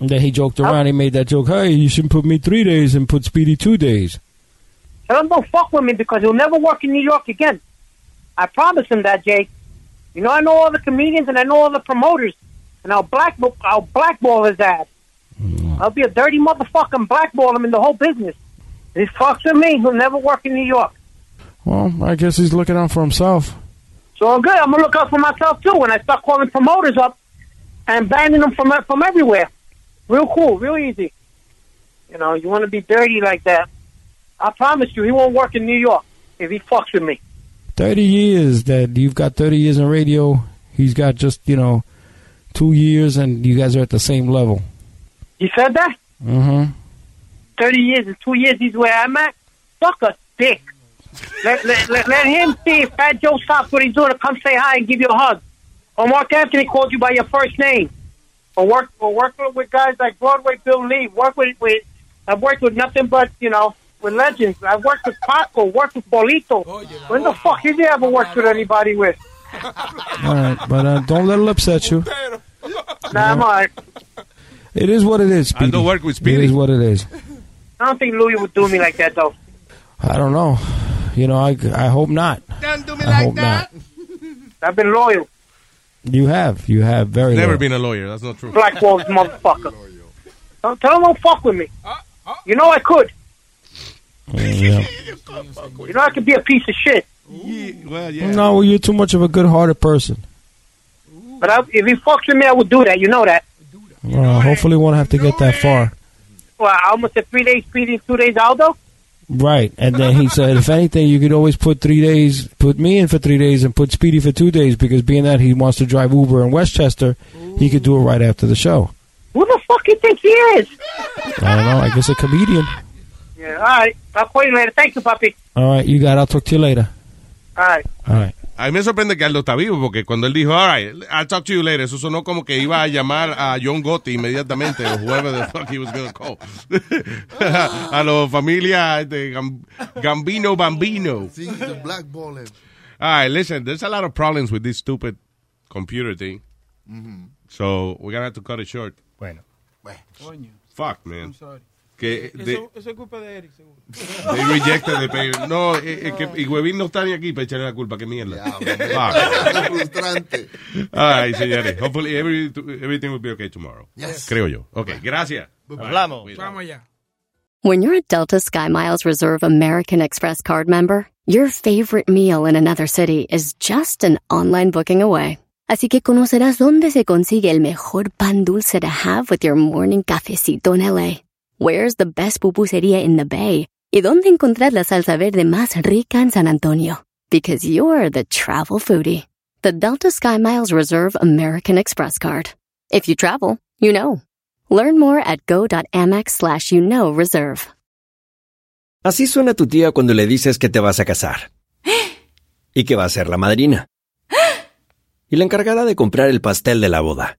And then he joked around. He made that joke. Hey, you shouldn't put me three days and put Speedy two days. Tell him don't fuck with me because he'll never work in New York again. I promise him that, Jake. You know, I know all the comedians and I know all the promoters, and I'll black I'll blackball his ass. Mm. I'll be a dirty motherfucker and blackball him in the whole business. If he fucks with me, he'll never work in New York. Well, I guess he's looking out for himself. So I'm good. I'm gonna look out for myself too when I start calling promoters up and banning them from from everywhere. Real cool, real easy. You know, you want to be dirty like that. I promise you, he won't work in New York if he fucks with me. Thirty years that you've got. Thirty years in radio. He's got just you know two years, and you guys are at the same level. You said that? Mm-hmm. 30 years and two years he's where I'm at? Fuck a dick. let, let, let, let him see if Fat Joe stops what he's doing to come say hi and give you a hug. Or Mark Anthony calls you by your first name. Or work or work with guys like Broadway Bill Lee. Work with with I've worked with nothing but, you know, with legends. I've worked with Paco, worked with Polito. When the fuck has he ever worked with anybody with? All right, but uh, don't let it upset you. Nah, I'm alright. It is what it is. Speedy. don't work with It Speedy. is what it is. I don't think Louis would do me like that though. I don't know. You know, I, I hope not. Don't do me I hope not. I've been loyal. You have. You have very Never loyal. been a lawyer. That's not true. Blackwall this motherfucker. Don't tell him don't fuck with me. You know I could. Mm, yeah. You know I could be a piece of shit. well, yeah. No, well, you're too much of a good-hearted person. But I, if he fucks with me, I would do that. You know that. Well, hopefully, won't have to get that far. I almost a three days, days, two days, Aldo. Right, and then he said, if anything, you could always put three days, put me in for three days, and put Speedy for two days, because being that he wants to drive Uber in Westchester, he could do it right after the show. Who the fuck you think he is? I don't know. I guess a comedian. Yeah, all right. I'll call you later. Thank you, puppy. All right, you got. it. I'll talk to you later. All right. All right. A mí me sorprende que Aldo está vivo porque cuando él dijo, all right, I'll talk to you later, eso sonó como que iba a llamar a John Gotti inmediatamente o whoever the fuck he was going to call. a la familia de Gam- Gambino Bambino. Sí, the blackballing. All right, listen, there's a lot of problems with this stupid computer thing. Mhm. So we're gonna have to cut it short. Bueno. Coño. Fuck, man. I'm sorry. Que de- Eso, eso es culpa de Eric, seguro. they rejected the pay. No, eh, eh, que, y Huevín no está ni aquí para echarle la culpa, qué mierda. hombre. Frustrante. Right, señores. Hopefully every, everything will be okay tomorrow. Yes. Creo yo. Okay, gracias. Hablamos. Vamos allá. When you're a Delta SkyMiles Reserve American Express card member, your favorite meal in another city is just an online booking away. Así que conocerás dónde se consigue el mejor pan dulce to have with your morning cafecito en LA. Where's the best pupusería in the Bay? Y dónde encontrar la salsa verde más rica en San Antonio. Because you're the travel foodie. The Delta SkyMiles Reserve American Express card. If you travel, you know. Learn more at go.amex slash you know reserve. Así suena tu tía cuando le dices que te vas a casar. Y que va a ser la madrina. Y la encargada de comprar el pastel de la boda.